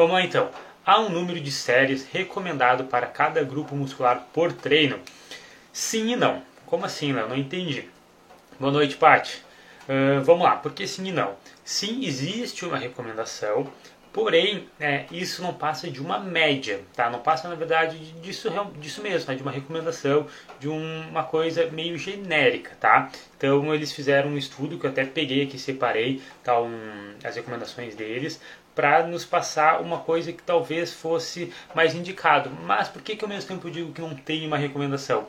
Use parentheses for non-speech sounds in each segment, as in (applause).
Vamos lá então. Há um número de séries recomendado para cada grupo muscular por treino? Sim e não. Como assim, Léo? Não entendi. Boa noite, Paty. Uh, vamos lá, por que sim e não? Sim, existe uma recomendação, porém, é, isso não passa de uma média, tá? Não passa, na verdade, disso, disso mesmo, tá? De uma recomendação, de um, uma coisa meio genérica, tá? Então, eles fizeram um estudo que eu até peguei aqui, separei tá, um, as recomendações deles, para nos passar uma coisa que talvez fosse mais indicado. Mas por que, que ao mesmo tempo eu digo que não tem uma recomendação?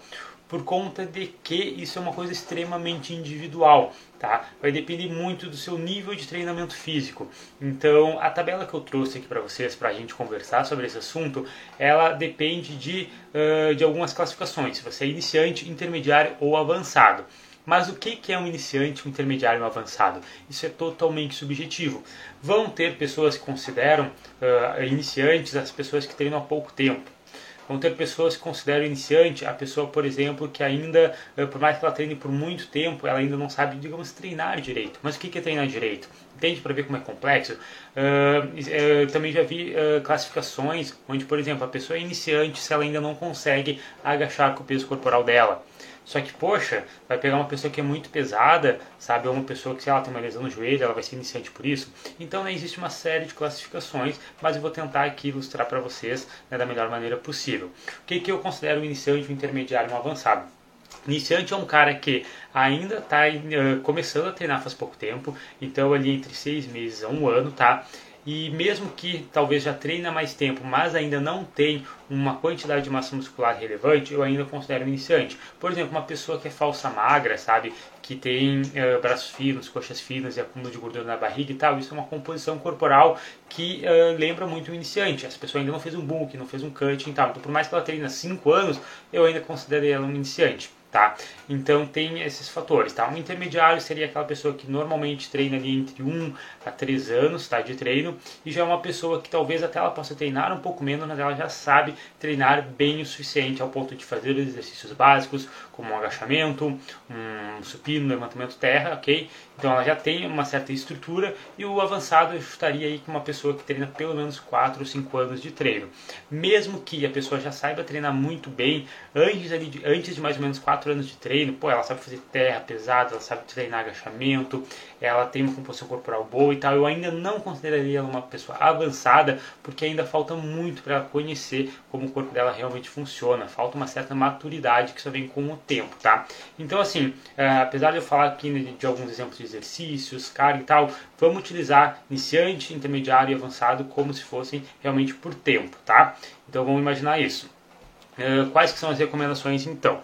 por conta de que isso é uma coisa extremamente individual, tá? Vai depender muito do seu nível de treinamento físico. Então, a tabela que eu trouxe aqui para vocês, para a gente conversar sobre esse assunto, ela depende de, uh, de algumas classificações. Se você é iniciante, intermediário ou avançado. Mas o que é um iniciante, um intermediário um avançado? Isso é totalmente subjetivo. Vão ter pessoas que consideram uh, iniciantes as pessoas que treinam há pouco tempo Vão ter pessoas que consideram iniciante a pessoa, por exemplo, que ainda, eh, por mais que ela treine por muito tempo, ela ainda não sabe, digamos, treinar direito. Mas o que é treinar direito? Entende para ver como é complexo? Uh, também já vi uh, classificações onde, por exemplo, a pessoa é iniciante se ela ainda não consegue agachar com o peso corporal dela. Só que, poxa, vai pegar uma pessoa que é muito pesada, sabe? Ou uma pessoa que, sei lá, tem uma lesão no joelho, ela vai ser iniciante por isso. Então, né, existe uma série de classificações, mas eu vou tentar aqui ilustrar para vocês né, da melhor maneira possível. O que, que eu considero um iniciante, um intermediário um avançado? Iniciante é um cara que ainda está uh, começando a treinar faz pouco tempo, então ali entre seis meses a um ano, tá? E mesmo que talvez já treine há mais tempo, mas ainda não tem uma quantidade de massa muscular relevante, eu ainda considero iniciante. Por exemplo, uma pessoa que é falsa magra, sabe, que tem uh, braços finos, coxas finas e acúmulo de gordura na barriga e tal, isso é uma composição corporal que uh, lembra muito o iniciante. Essa pessoa ainda não fez um bulk, não fez um cut e tal. Então, por mais que ela treine há 5 anos, eu ainda considero ela um iniciante tá? Então tem esses fatores, tá? Um intermediário seria aquela pessoa que normalmente treina ali entre 1 a 3 anos, tá? De treino, e já é uma pessoa que talvez até ela possa treinar um pouco menos, mas ela já sabe treinar bem o suficiente ao ponto de fazer exercícios básicos, como um agachamento, um supino, levantamento terra, ok? Então ela já tem uma certa estrutura e o avançado eu estaria aí com uma pessoa que treina pelo menos 4 ou 5 anos de treino. Mesmo que a pessoa já saiba treinar muito bem, antes, ali de, antes de mais ou menos 4 anos de treino, pô, ela sabe fazer terra pesada, ela sabe treinar agachamento, ela tem uma composição corporal boa e tal, eu ainda não consideraria ela uma pessoa avançada, porque ainda falta muito para ela conhecer como o corpo dela realmente funciona, falta uma certa maturidade que só vem com o tempo, tá? Então assim, é, apesar de eu falar aqui de, de alguns exemplos de exercícios, carga e tal, vamos utilizar iniciante, intermediário e avançado como se fossem realmente por tempo, tá? Então vamos imaginar isso. Uh, quais que são as recomendações então?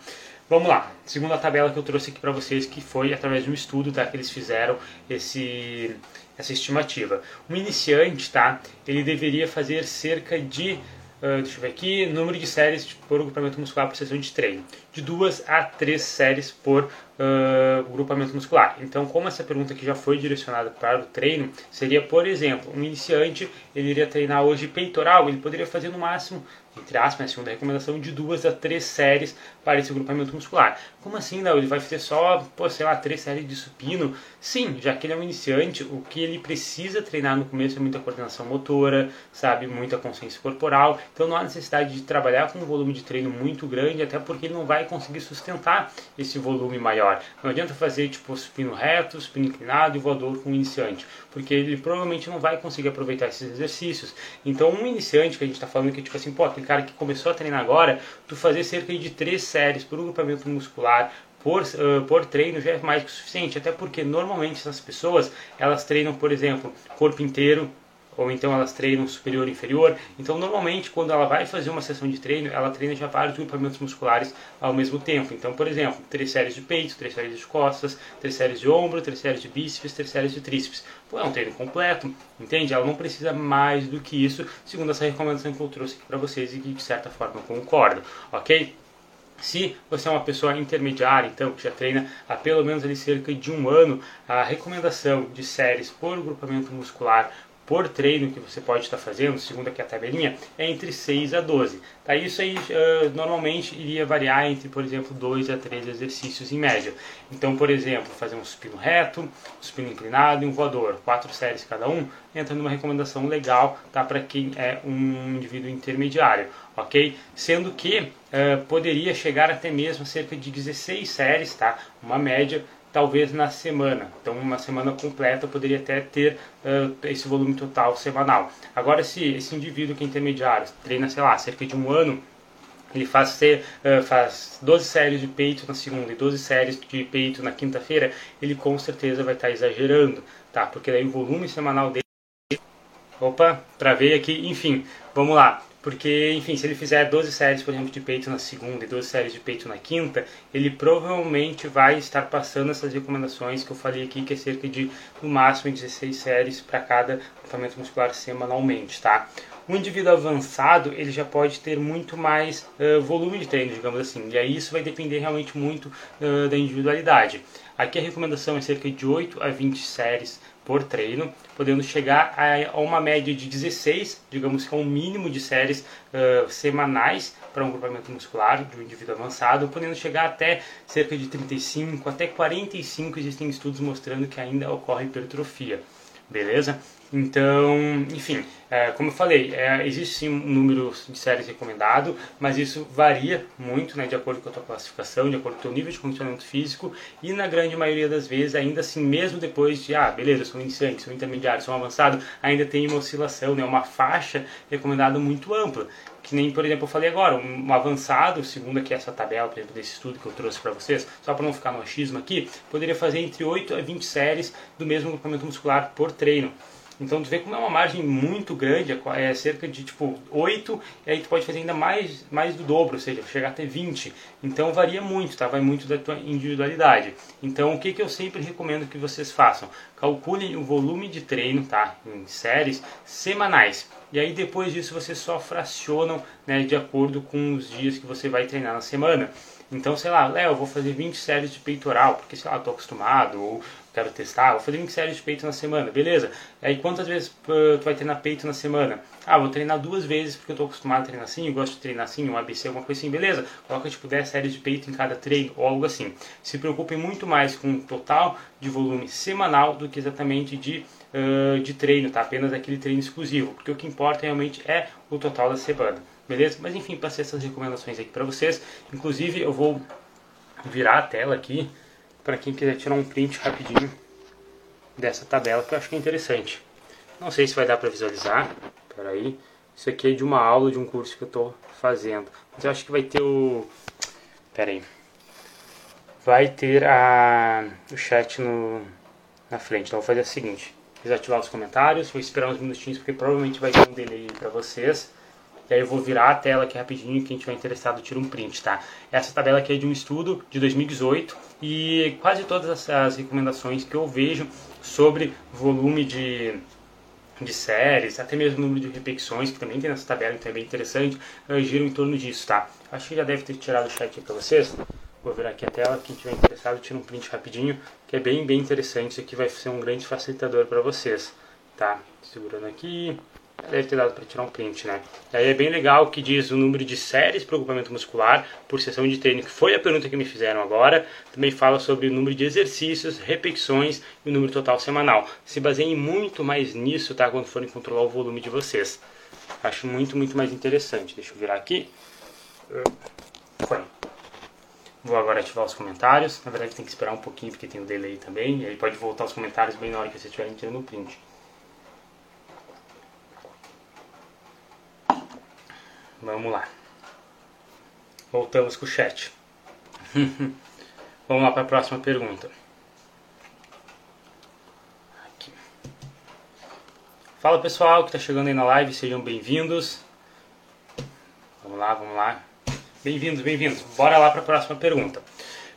Vamos lá, segunda tabela que eu trouxe aqui para vocês, que foi através de um estudo tá, que eles fizeram esse, essa estimativa. Um iniciante, tá, ele deveria fazer cerca de Uh, deixa eu ver aqui, número de séries por agrupamento muscular por sessão de treino. De duas a três séries por uh, grupamento muscular. Então, como essa pergunta aqui já foi direcionada para o treino, seria, por exemplo, um iniciante, ele iria treinar hoje peitoral, ele poderia fazer no máximo entre aspas, né, a recomendação, de duas a três séries para esse grupamento muscular. Como assim, não? Ele vai fazer só, pô, sei lá, três séries de supino? Sim, já que ele é um iniciante, o que ele precisa treinar no começo é muita coordenação motora, sabe, muita consciência corporal. Então não há necessidade de trabalhar com um volume de treino muito grande, até porque ele não vai conseguir sustentar esse volume maior. Não adianta fazer tipo supino reto, supino inclinado e voador com um iniciante, porque ele provavelmente não vai conseguir aproveitar esses exercícios. Então um iniciante que a gente está falando que tipo assim, pô, aquele cara que começou a treinar agora, tu fazer cerca de três séries por grupamento muscular por, uh, por treino já é mais que o suficiente, até porque normalmente essas pessoas elas treinam, por exemplo, corpo inteiro, ou então elas treinam superior e inferior. Então, normalmente, quando ela vai fazer uma sessão de treino, ela treina já vários grupamentos musculares ao mesmo tempo. Então, por exemplo, três séries de peito, três séries de costas, três séries de ombro, três séries de bíceps, três séries de tríceps. Pô, é um treino completo, entende? Ela não precisa mais do que isso, segundo essa recomendação que eu trouxe aqui para vocês e que, de certa forma, eu concordo, ok? Se você é uma pessoa intermediária, então, que já treina há pelo menos ali cerca de um ano, a recomendação de séries por grupamento muscular por treino que você pode estar fazendo, segundo aqui a tabelinha, é entre 6 a 12. Tá? Isso aí uh, normalmente iria variar entre, por exemplo, 2 a 3 exercícios em média. Então, por exemplo, fazer um supino reto, um supino inclinado e um voador, quatro séries cada um, entra numa recomendação legal tá? para quem é um indivíduo intermediário, ok? Sendo que uh, poderia chegar até mesmo a cerca de 16 séries, tá? uma média talvez na semana. Então, uma semana completa poderia até ter uh, esse volume total semanal. Agora, se esse indivíduo que é intermediário treina, sei lá, cerca de um ano, ele faz, ser, uh, faz 12 séries de peito na segunda e 12 séries de peito na quinta-feira, ele com certeza vai estar exagerando, tá? Porque daí o volume semanal dele. Opa, travei aqui, enfim, vamos lá. Porque, enfim, se ele fizer 12 séries, por exemplo, de peito na segunda e 12 séries de peito na quinta, ele provavelmente vai estar passando essas recomendações que eu falei aqui, que é cerca de, no máximo, 16 séries para cada grupamento muscular semanalmente, tá? O indivíduo avançado, ele já pode ter muito mais uh, volume de treino, digamos assim, e aí isso vai depender realmente muito uh, da individualidade. Aqui a recomendação é cerca de 8 a 20 séries por treino, podendo chegar a, uma média de 16, digamos que é um mínimo de séries uh, semanais para um grupamento muscular de um indivíduo avançado, podendo chegar até cerca de 35, até 45 existem estudos mostrando que ainda ocorre hipertrofia, beleza? Então, enfim, é, como eu falei, é, existe sim um número de séries recomendado, mas isso varia muito né, de acordo com a tua classificação, de acordo com o teu nível de condicionamento físico e na grande maioria das vezes, ainda assim, mesmo depois de, ah, beleza, sou iniciante, sou intermediário, sou avançado, ainda tem uma oscilação, né, uma faixa recomendada muito ampla. Que nem, por exemplo, eu falei agora, um avançado, segundo aqui essa tabela, por exemplo, desse estudo que eu trouxe para vocês, só para não ficar no achismo aqui, poderia fazer entre 8 a 20 séries do mesmo grupamento muscular por treino. Então tu vê como é uma margem muito grande, é, é cerca de tipo 8, e aí tu pode fazer ainda mais, mais do dobro, ou seja, chegar até 20. Então varia muito, tá? Vai muito da tua individualidade. Então o que, que eu sempre recomendo que vocês façam? Calculem o volume de treino, tá? Em séries semanais. E aí depois disso vocês só fracionam né, de acordo com os dias que você vai treinar na semana. Então, sei lá, Léo, vou fazer 20 séries de peitoral, porque sei lá, estou acostumado, ou quero testar, vou fazer 20 séries de peito na semana, beleza. Aí quantas vezes tu vai treinar peito na semana? Ah, vou treinar duas vezes porque eu estou acostumado a treinar assim, eu gosto de treinar assim, um ABC, alguma coisa assim, beleza. Coloca tipo 10 séries de peito em cada treino ou algo assim. Se preocupem muito mais com o total de volume semanal do que exatamente de, uh, de treino, tá? Apenas aquele treino exclusivo, porque o que importa realmente é o total da semana, beleza? Mas enfim, passei essas recomendações aqui para vocês. Inclusive eu vou virar a tela aqui para quem quiser tirar um print rapidinho dessa tabela que eu acho que é interessante. Não sei se vai dar para visualizar, aí. Isso aqui é de uma aula de um curso que eu estou fazendo. Mas eu acho que vai ter o... aí. Vai ter a... o chat no... na frente. Então vou fazer o seguinte. Desativar os comentários, vou esperar uns minutinhos porque provavelmente vai ter um delay para vocês. E aí eu vou virar a tela aqui rapidinho, quem tiver interessado tira um print, tá? Essa tabela aqui é de um estudo de 2018 e quase todas as, recomendações que eu vejo sobre volume de, de séries, até mesmo número de repetições, que também tem nessa tabela, então é bem interessante, uh, giram em torno disso, tá? Acho que já deve ter tirado o chat aqui para vocês. Vou virar aqui a tela, quem tiver interessado tira um print rapidinho, que é bem, bem interessante, isso aqui vai ser um grande facilitador para vocês, tá? Segurando aqui, deve ter dado para tirar um print, né? E aí é bem legal que diz o número de séries para ocupamento muscular por sessão de treino, que foi a pergunta que me fizeram agora. Também fala sobre o número de exercícios, repetições e o número total semanal. Se baseiem muito mais nisso, tá? Quando forem controlar o volume de vocês. Acho muito, muito mais interessante. Deixa eu virar aqui. Foi. Vou agora ativar os comentários. Na verdade tem que esperar um pouquinho porque tem um delay também. E aí pode voltar os comentários bem na hora que vocês estiverem tirando o print. Vamos lá. Voltamos com o chat. (laughs) Vamos lá para a próxima pergunta. Aqui. Fala pessoal que está chegando aí na live, sejam bem-vindos. Vamos lá, vamos lá. Bem-vindos, bem-vindos. Bora lá para a próxima pergunta.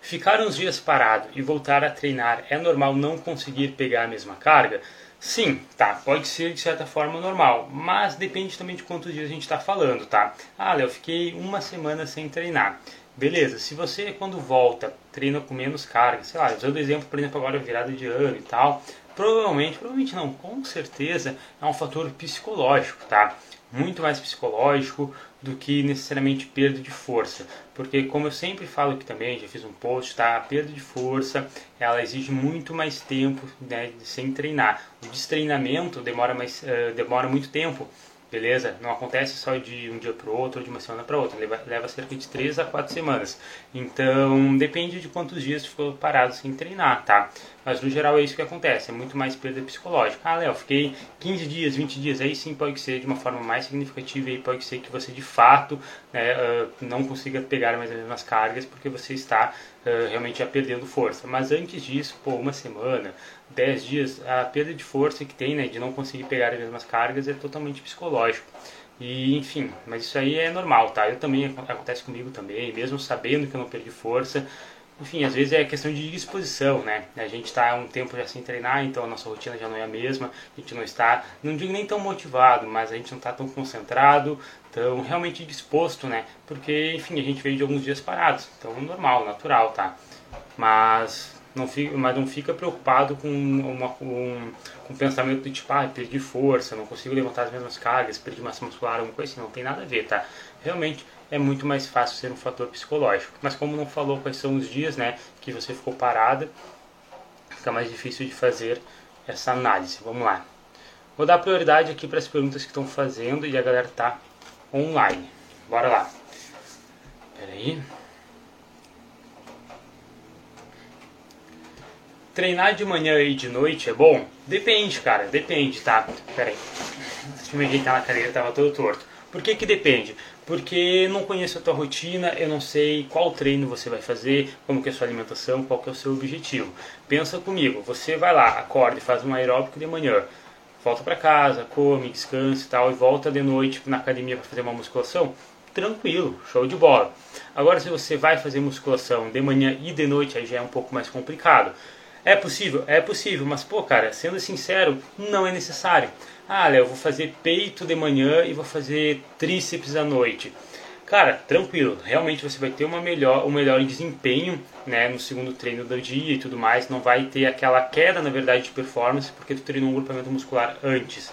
Ficar uns dias parado e voltar a treinar é normal não conseguir pegar a mesma carga? Sim, tá, pode ser de certa forma normal, mas depende também de quantos dias a gente está falando, tá? Ah, Léo, fiquei uma semana sem treinar. Beleza, se você quando volta treina com menos carga, sei lá, usando exemplo, por exemplo, agora virada de ano e tal, provavelmente, provavelmente não, com certeza é um fator psicológico, tá? Muito mais psicológico do que necessariamente perda de força. Porque como eu sempre falo aqui também, já fiz um post, tá? A perda de força, ela exige muito mais tempo, né, sem treinar. O destreinamento demora mais uh, demora muito tempo beleza? Não acontece só de um dia para o outro ou de uma semana para outra, leva, leva cerca de 3 a 4 semanas. Então, depende de quantos dias ficou parado sem treinar, tá? Mas no geral é isso que acontece, é muito mais perda psicológica. Ah, Léo, fiquei 15 dias, 20 dias, aí sim pode ser de uma forma mais significativa e pode ser que você de fato né, uh, não consiga pegar mais as mesmas cargas porque você está uh, realmente já perdendo força. Mas antes disso, pô, uma semana, 10 dias, a perda de força que tem, né, de não conseguir pegar as mesmas cargas é totalmente psicológico. E enfim, mas isso aí é normal, tá? Eu também acontece comigo também, mesmo sabendo que eu não perdi força. Enfim, às vezes é questão de disposição, né? A gente está um tempo já sem treinar, então a nossa rotina já não é a mesma, a gente não está, não digo nem tão motivado, mas a gente não está tão concentrado, tão realmente disposto, né? Porque, enfim, a gente veio de alguns dias parados, então normal, natural, tá? Mas não fica, mas não fica preocupado com, uma, com, com um pensamento de tipo, ah, perdi força, não consigo levantar as mesmas cargas, perdi massa muscular, alguma coisa assim, não tem nada a ver, tá? Realmente é muito mais fácil ser um fator psicológico. Mas como não falou quais são os dias, né, que você ficou parada, fica mais difícil de fazer essa análise. Vamos lá. Vou dar prioridade aqui para as perguntas que estão fazendo e a galera tá online. Bora lá. Pera aí. Treinar de manhã e de noite é bom? Depende, cara, depende, tá? Pera aí. Deixa eu me ajeitar na cadeira, tava todo torto. Por que que depende? Porque não conheço a tua rotina, eu não sei qual treino você vai fazer, como que é a sua alimentação, qual que é o seu objetivo. Pensa comigo, você vai lá, acorda e faz um aeróbico de manhã, volta para casa, come, descansa e tal, e volta de noite na academia para fazer uma musculação, tranquilo, show de bola. Agora se você vai fazer musculação de manhã e de noite, aí já é um pouco mais complicado. É possível? É possível, mas pô, cara, sendo sincero, não é necessário. Ah, Léo, vou fazer peito de manhã e vou fazer tríceps à noite. Cara, tranquilo, realmente você vai ter uma melhor, um melhor desempenho né, no segundo treino do dia e tudo mais. Não vai ter aquela queda, na verdade, de performance porque tu treinou um grupamento muscular antes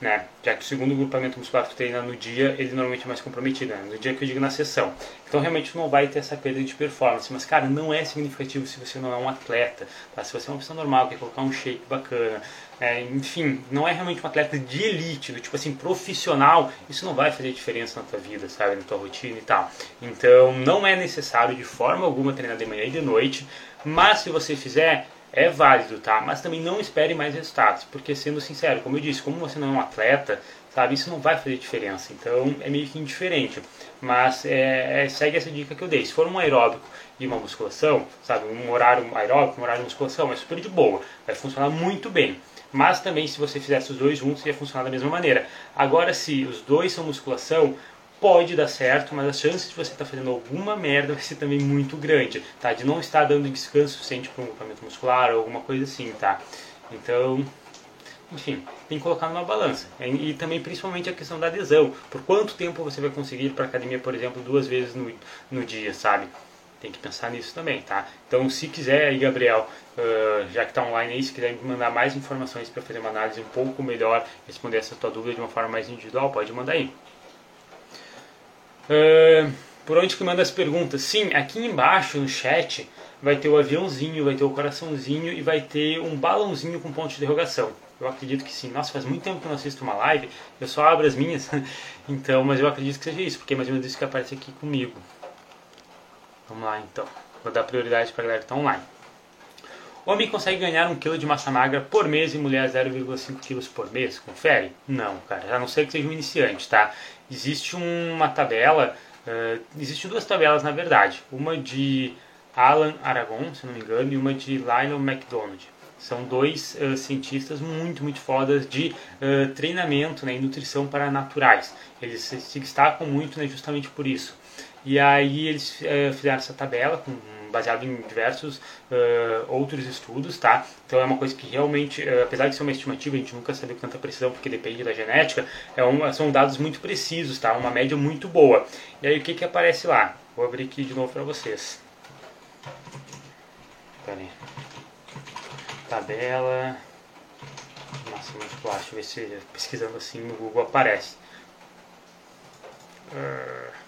né? Já que o segundo grupamento muscular que tu treina no dia, ele normalmente é mais comprometido, né? No dia que eu digo na sessão. Então realmente não vai ter essa perda de performance. Mas, cara, não é significativo se você não é um atleta, tá? Se você é uma pessoa normal, quer colocar um shape bacana, é, enfim, não é realmente um atleta de elite, do tipo assim, profissional, isso não vai fazer diferença na tua vida, sabe? Na tua rotina e tal. Então, não é necessário de forma alguma treinar de manhã e de noite, mas se você fizer, é válido, tá? Mas também não espere mais resultados, porque sendo sincero, como eu disse, como você não é um atleta, sabe, isso não vai fazer diferença. Então é meio que indiferente. Mas é, é, segue essa dica que eu dei. Se for um aeróbico e uma musculação, sabe, um horário aeróbico, um horário de musculação, é super de boa, vai funcionar muito bem. Mas também se você fizesse os dois juntos, ia funcionar da mesma maneira. Agora, se os dois são musculação, pode dar certo, mas as chances de você estar tá fazendo alguma merda vai ser também muito grande, tá? De não estar dando descanso suficiente para um grupamento muscular ou alguma coisa assim, tá? Então, enfim, tem que colocar numa balança. E, também, principalmente, a questão da adesão. Por quanto tempo você vai conseguir ir para academia, por exemplo, duas vezes no, no dia, sabe? Tem que pensar nisso também, tá? Então, se quiser aí, Gabriel, uh, já que está online aí, se quiser me mandar mais informações para fazer uma análise um pouco melhor, responder essa tua dúvida de uma forma mais individual, pode mandar aí. Uh, por onde que manda as perguntas? Sim, aqui embaixo no chat vai ter o aviãozinho, vai ter o coraçãozinho e vai ter um balãozinho com ponto de interrogação. Eu acredito que sim. Nossa, faz muito tempo que eu não assisto uma live, eu só abro as minhas. (laughs) então, mas eu acredito que seja isso, porque é mais ou menos isso que aparece aqui comigo. Vamos lá então. Vou dar prioridade para a galera que está online. Homem consegue ganhar um quilo de massa magra por mês e mulher 0,5 quilos por mês? Confere? Não, cara. A não ser que seja um iniciante, tá? Existe uma tabela, uh, existem duas tabelas na verdade. Uma de Alan Aragon, se não me engano, e uma de Lionel MacDonald. São dois uh, cientistas muito, muito fodas de uh, treinamento né, e nutrição para naturais. Eles se destacam muito né, justamente por isso. E aí eles fizeram essa tabela com baseado em diversos uh, outros estudos, tá? Então é uma coisa que realmente, uh, apesar de ser uma estimativa, a gente nunca sabe com tanta precisão porque depende da genética, é uma, são dados muito precisos, tá? Uma média muito boa. E aí o que que aparece lá? Vou abrir aqui de novo para vocês. Pera aí. Tabela. muscular. Deixa eu ver se pesquisando assim no Google aparece. Uh...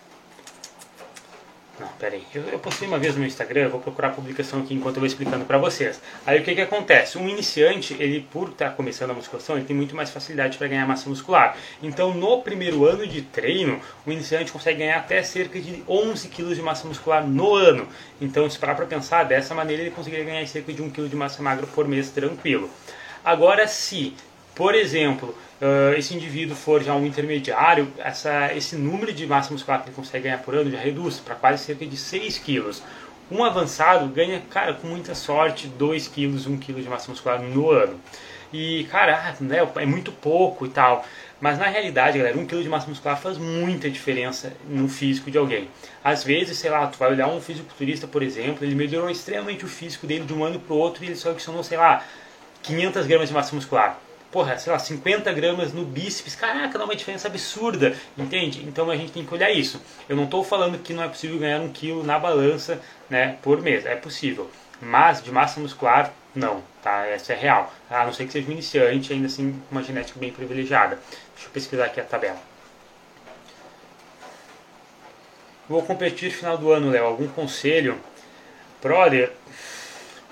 Não, peraí. Eu, eu postei uma vez no meu Instagram, vou procurar a publicação aqui enquanto eu vou explicando para vocês. Aí o que que acontece? Um iniciante, ele por estar tá começando a musculação, ele tem muito mais facilidade para ganhar massa muscular. Então, no primeiro ano de treino, o iniciante consegue ganhar até cerca de 11 kg de massa muscular no ano. Então, se parar para pensar, dessa maneira ele conseguiria ganhar cerca de 1 kg de massa magra por mês tranquilo. Agora, se, por exemplo, uh, esse indivíduo for já um intermediário, essa, esse número de massa muscular que ele consegue ganhar por ano já reduz para quase cerca de 6 quilos. Um avançado ganha, cara, com muita sorte, 2 quilos, 1 quilo de massa muscular no ano. E, cara, né, é muito pouco e tal. Mas na realidade, galera, 1 quilo de massa muscular faz muita diferença no físico de alguém. Às vezes, sei lá, tu vai olhar um fisiculturista, por exemplo, ele melhorou extremamente o físico dele de um ano para o outro e ele só adicionou, sei lá, 500 gramas de massa muscular porra, sei lá, 50 gramas no bíceps, caraca, dá uma diferença absurda, entende? Então a gente tem que olhar isso. Eu não estou falando que não é possível ganhar um quilo na balança né, por mês, é possível. Mas de massa muscular, não, tá? Essa é real. A não ser que seja um iniciante, ainda assim uma genética bem privilegiada. Deixa eu pesquisar aqui a tabela. Vou competir no final do ano, Léo. Algum conselho? Brother,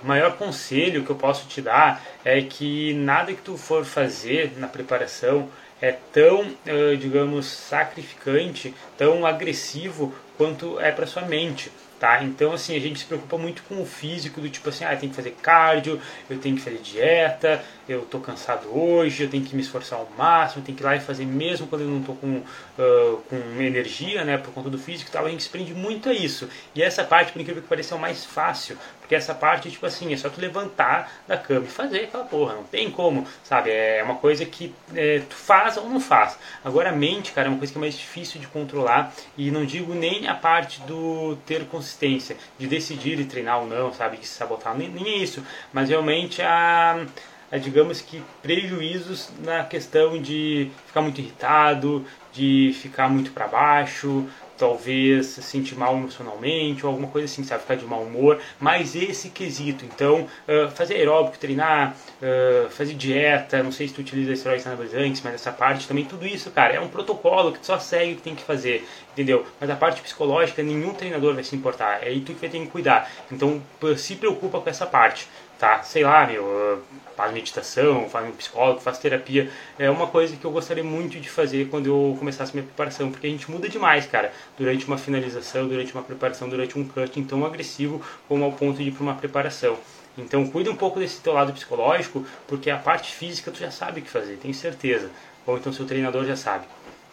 o maior conselho que eu posso te dar é que nada que tu for fazer na preparação é tão, digamos, sacrificante, tão agressivo quanto é para sua mente. Tá? Então, assim, a gente se preocupa muito com o físico, do tipo assim, ah, eu tenho que fazer cardio, eu tenho que fazer dieta, eu tô cansado hoje, eu tenho que me esforçar ao máximo, eu tenho que ir lá e fazer mesmo quando eu não tô com, uh, com energia, né, por conta do físico e tal, a gente se prende muito a isso. E essa parte, por incrível que pareça, é o mais fácil, porque essa parte, tipo assim, é só tu levantar da cama e fazer aquela porra, não tem como, sabe? É uma coisa que é, tu faz ou não faz. Agora a mente, cara, é uma coisa que é mais difícil de controlar, e não digo nem a parte do ter consistência, de decidir e treinar ou não, sabe, de se sabotar, nem, nem é isso, mas realmente a a, digamos que, prejuízos na questão de ficar muito irritado, de ficar muito para baixo, talvez se sentir mal emocionalmente ou alguma coisa assim, sabe? Ficar de mau humor. Mas esse quesito, então, uh, fazer aeróbico, treinar, uh, fazer dieta, não sei se tu utiliza esteroides anabolizantes, mas essa parte também, tudo isso, cara, é um protocolo que tu só segue o que tem que fazer, entendeu? Mas a parte psicológica, nenhum treinador vai se importar, é aí tu que vai ter que cuidar. Então, se preocupa com essa parte tá? Sei lá, meu, faz meditação, faz um psicólogo, faz terapia. É uma coisa que eu gostaria muito de fazer quando eu começasse minha preparação, porque a gente muda demais, cara, durante uma finalização, durante uma preparação, durante um cutting tão agressivo como ao ponto de ir para uma preparação. Então, cuida um pouco desse teu lado psicológico, porque a parte física tu já sabe o que fazer, tenho certeza. Ou então seu treinador já sabe,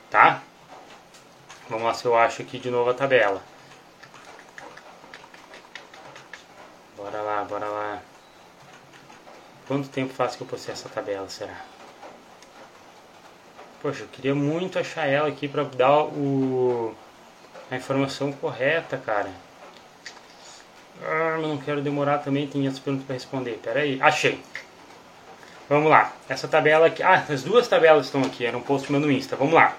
tá? Vamos lá se eu acho aqui de novo a tabela. Bora lá, bora lá. Quanto tempo faz que eu postei essa tabela, será? Poxa, eu queria muito achar ela aqui para dar o, a informação correta, cara. Ah, não quero demorar também, tem outras perguntas para responder. Pera aí, achei. Vamos lá, essa tabela aqui. Ah, as duas tabelas estão aqui, era um post meu no Insta. Vamos lá.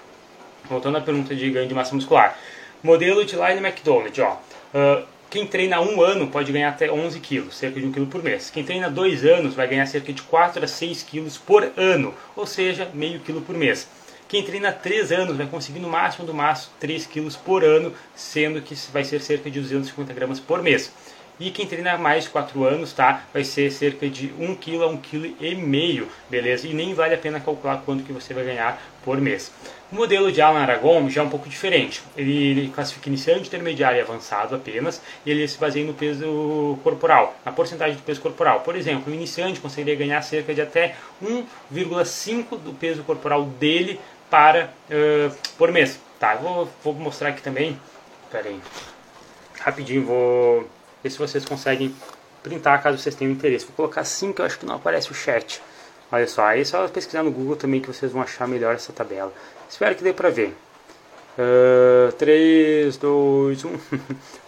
Voltando à pergunta de ganho de massa muscular. Modelo de Line McDonald, ó. Uh, quem treina um ano pode ganhar até 11 quilos, cerca de 1 quilo por mês. Quem treina dois anos vai ganhar cerca de 4 a 6 quilos por ano, ou seja, meio quilo por mês. Quem treina 3 anos vai conseguir no máximo do máximo 3 quilos por ano, sendo que vai ser cerca de 250 gramas por mês. E quem treina mais de 4 anos, tá? Vai ser cerca de 1 kg a 1 kg beleza? E nem vale a pena calcular quanto que você vai ganhar por mês. O modelo de Alan Aragon já é um pouco diferente. Ele, ele classifica iniciante, intermediário e avançado apenas, e ele se baseia no peso corporal, na porcentagem do peso corporal. Por exemplo, o iniciante conseguiria ganhar cerca de até 1,5 do peso corporal dele para uh, por mês. Tá, vou, vou mostrar aqui também. Pera aí. Rapidinho, vou Ver se vocês conseguem printar caso vocês tenham interesse. Vou colocar assim que eu acho que não aparece o chat. Olha só, aí é só pesquisar no Google também que vocês vão achar melhor essa tabela. Espero que dê pra ver. Uh, 3, 2, 1.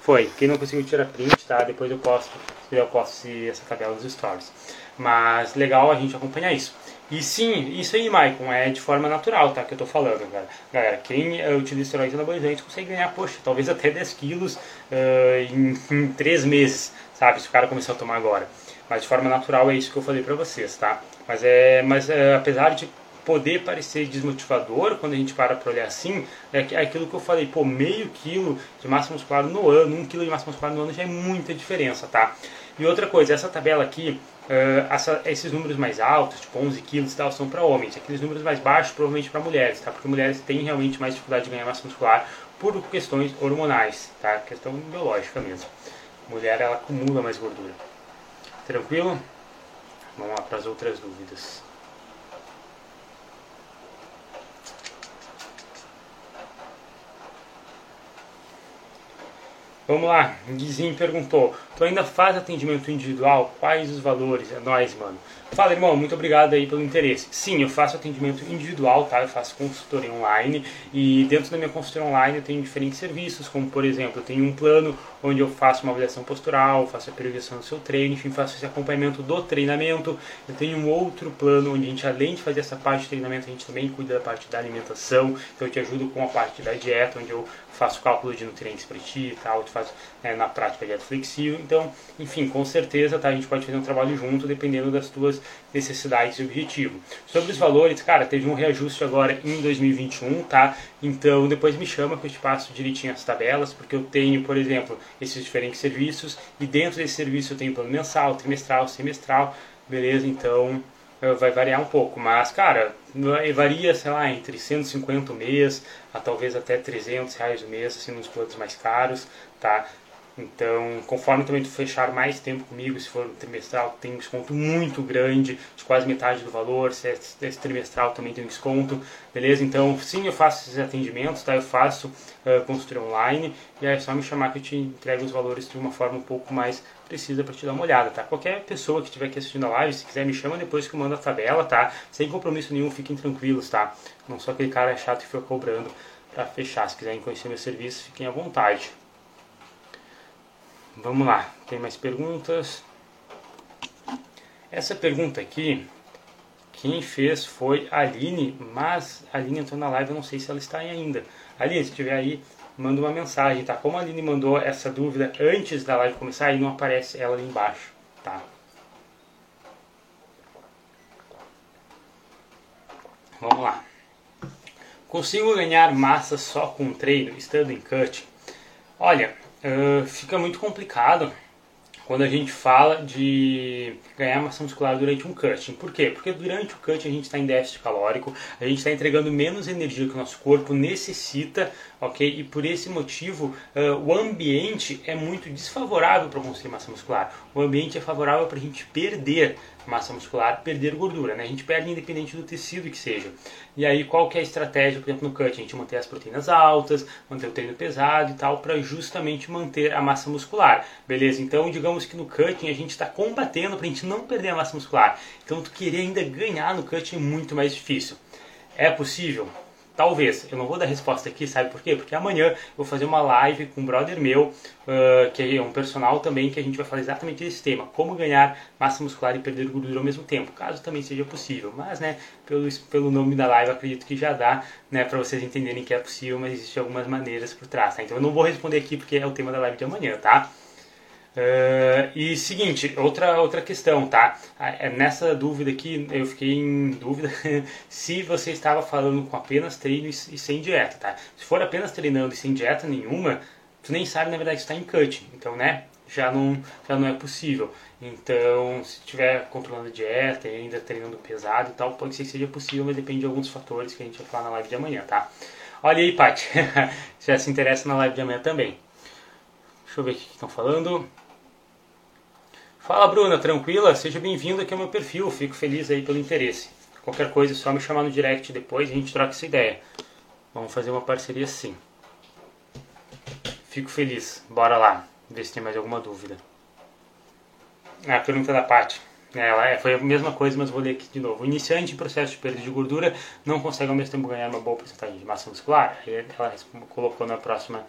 Foi. Quem não conseguiu tirar print, tá? Depois eu posto, eu posto essa tabela nos stories. Mas legal a gente acompanhar isso. E sim, isso aí, Maicon, é de forma natural, tá? Que eu tô falando, galera. Galera, quem uh, utiliza esteroides anabolizantes consegue ganhar, poxa, talvez até 10 quilos uh, em, em 3 meses, sabe? Se o cara começar a tomar agora. Mas de forma natural é isso que eu falei para vocês, tá? Mas é, mas é, apesar de poder parecer desmotivador quando a gente para para olhar assim, é, é aquilo que eu falei, pô, meio quilo de massa muscular no ano, um quilo de massa muscular no ano já é muita diferença, tá? E outra coisa, essa tabela aqui, uh, esses números mais altos, tipo 11 quilos e tal, são para homens. Aqueles números mais baixos, provavelmente para mulheres, tá? Porque mulheres têm realmente mais dificuldade de ganhar massa muscular por questões hormonais, tá? Questão biológica mesmo. Mulher, ela acumula mais gordura. Tranquilo? Vamos lá para as outras dúvidas. Vamos lá, Guizinho perguntou: Tu ainda faz atendimento individual? Quais os valores? É nóis, mano. Fala, irmão, muito obrigado aí pelo interesse. Sim, eu faço atendimento individual, tá? Eu faço consultoria online e dentro da minha consultoria online eu tenho diferentes serviços, como por exemplo, eu tenho um plano onde eu faço uma avaliação postural, faço a periodização do seu treino, enfim, faço esse acompanhamento do treinamento. Eu tenho um outro plano onde a gente, além de fazer essa parte de treinamento, a gente também cuida da parte da alimentação. Então eu te ajudo com a parte da dieta, onde eu faço cálculo de nutrientes para ti e tal, tu faz né, na prática dieta flexível. Então, enfim, com certeza tá, a gente pode fazer um trabalho junto dependendo das tuas necessidades e objetivo. Sobre os valores, cara, teve um reajuste agora em 2021, tá? Então depois me chama que eu te passo direitinho as tabelas, porque eu tenho, por exemplo, esses diferentes serviços e dentro desse serviço eu tenho plano mensal, trimestral, semestral, beleza? Então vai variar um pouco, mas cara, varia, sei lá, entre 150 o mês a talvez até 300 reais o mês, assim, nos planos mais caros, tá? Então, conforme também tu fechar mais tempo comigo, se for trimestral, tem um desconto muito grande, de quase metade do valor. Se é trimestral também tem um desconto, beleza? Então, sim, eu faço esses atendimentos, tá? Eu faço uh, online e é só me chamar que eu te entrego os valores de uma forma um pouco mais precisa para te dar uma olhada, tá? Qualquer pessoa que estiver aqui assistindo a live, se quiser me chama depois que eu mando a tabela, tá? Sem compromisso nenhum, fiquem tranquilos, tá? Não sou aquele cara chato que fica cobrando para fechar. Se quiserem conhecer meu serviço, fiquem à vontade. Vamos lá, tem mais perguntas? Essa pergunta aqui, quem fez foi a Aline, mas a Aline entrou na live, eu não sei se ela está aí ainda. Aline, se estiver aí, manda uma mensagem, tá? Como a Aline mandou essa dúvida antes da live começar, aí não aparece ela ali embaixo, tá? Vamos lá. Consigo ganhar massa só com treino, estando em cut? Olha, uh, fica muito complicado quando a gente fala de ganhar massa muscular durante um cutting. Por quê? Porque durante o cutting a gente está em déficit calórico, a gente está entregando menos energia que o nosso corpo necessita, ok? E por esse motivo uh, o ambiente é muito desfavorável para construir massa muscular. O ambiente é favorável para a gente perder massa muscular, perder gordura, né? A gente perde independente do tecido que seja. E aí qual que é a estratégia, por exemplo, no cut? A gente manter as proteínas altas, manter o treino pesado e tal, para justamente manter a massa muscular, beleza? Então, digamos que no cutting a gente está combatendo para a gente não perder a massa muscular. Então, tu querer ainda ganhar no cutting é muito mais difícil. É possível? Talvez, eu não vou dar resposta aqui, sabe por quê? Porque amanhã eu vou fazer uma live com um brother meu, uh, que é um personal também, que a gente vai falar exatamente esse tema: como ganhar massa muscular e perder gordura ao mesmo tempo, caso também seja possível. Mas, né, pelo, pelo nome da live, acredito que já dá, né, para vocês entenderem que é possível, mas existem algumas maneiras por trás, tá? Então eu não vou responder aqui porque é o tema da live de amanhã, tá? Uh, e seguinte, outra, outra questão, tá? É, nessa dúvida aqui, eu fiquei em dúvida (laughs) se você estava falando com apenas treino e, e, sem dieta, tá? Se for apenas treinando e sem dieta nenhuma, tu nem sabe na verdade está em cut, então, né? Já não, já não é possível. Então, se estiver controlando a dieta e ainda treinando pesado e tal, pode ser que seja possível, mas depende de alguns fatores que a gente vai falar na live de amanhã, tá? Olha aí, Paty, (laughs) já se interessa na live de amanhã também. Deixa eu ver o que estão falando. Fala Bruna, tranquila? Seja bem-vindo aqui ao meu perfil, fico feliz aí pelo interesse. Qualquer coisa é só me chamar no direct depois e a gente troca essa ideia. Vamos fazer uma parceria sim. Fico feliz, bora lá, ver se tem mais alguma dúvida. Ah, a pergunta da Paty. É, ela é, foi a mesma coisa, mas vou ler aqui de novo. O iniciante em processo de perda de gordura não consegue ao mesmo tempo ganhar uma boa porcentagem de massa muscular? Ela colocou na próxima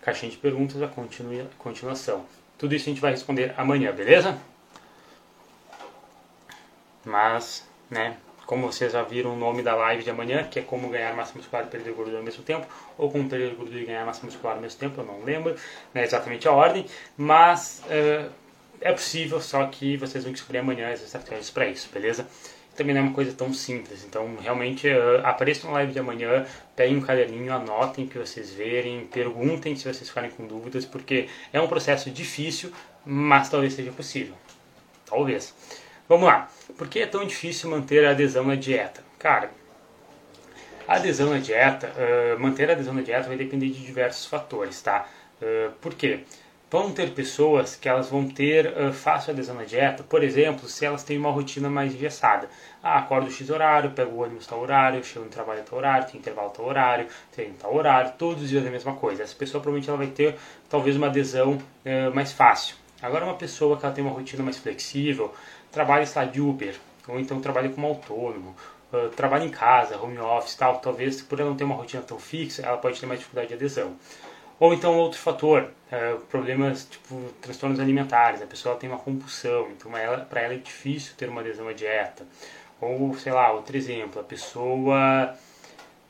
caixinha de perguntas a continuação. Tudo isso a gente vai responder amanhã, beleza? Mas, né, como vocês já viram o nome da live de amanhã, que é como ganhar massa muscular e perder gordura ao mesmo tempo, ou como perder gordura e ganhar massa muscular ao mesmo tempo, eu não lembro né, exatamente a ordem, mas uh, é possível, só que vocês vão descobrir amanhã as estratégias para isso, beleza? Também não é uma coisa tão simples, então realmente uh, apareçam na live de amanhã, peguem um caderninho, anotem o que vocês verem, perguntem se vocês ficarem com dúvidas, porque é um processo difícil, mas talvez seja possível. Talvez. Vamos lá. Por que é tão difícil manter a adesão à dieta? Cara, a adesão na dieta, uh, manter a adesão na dieta vai depender de diversos fatores, tá? Uh, por quê? Vão ter pessoas que elas vão ter uh, fácil adesão na dieta, por exemplo, se elas têm uma rotina mais engessada. Ah, acordo X horário, pego o ônibus tal horário, chego no trabalho tal horário, tem intervalo tal horário, treino tal horário, todos os dias a mesma coisa. Essa pessoa provavelmente ela vai ter talvez uma adesão uh, mais fácil. Agora uma pessoa que ela tem uma rotina mais flexível, trabalha está de Uber, ou então trabalha como autônomo, uh, trabalha em casa, home office tal, talvez por ela não ter uma rotina tão fixa, ela pode ter mais dificuldade de adesão. Ou então outro fator, uh, problemas tipo transtornos alimentares, a pessoa tem uma compulsão, então para ela é difícil ter uma adesão à dieta. Ou, sei lá, outro exemplo, a pessoa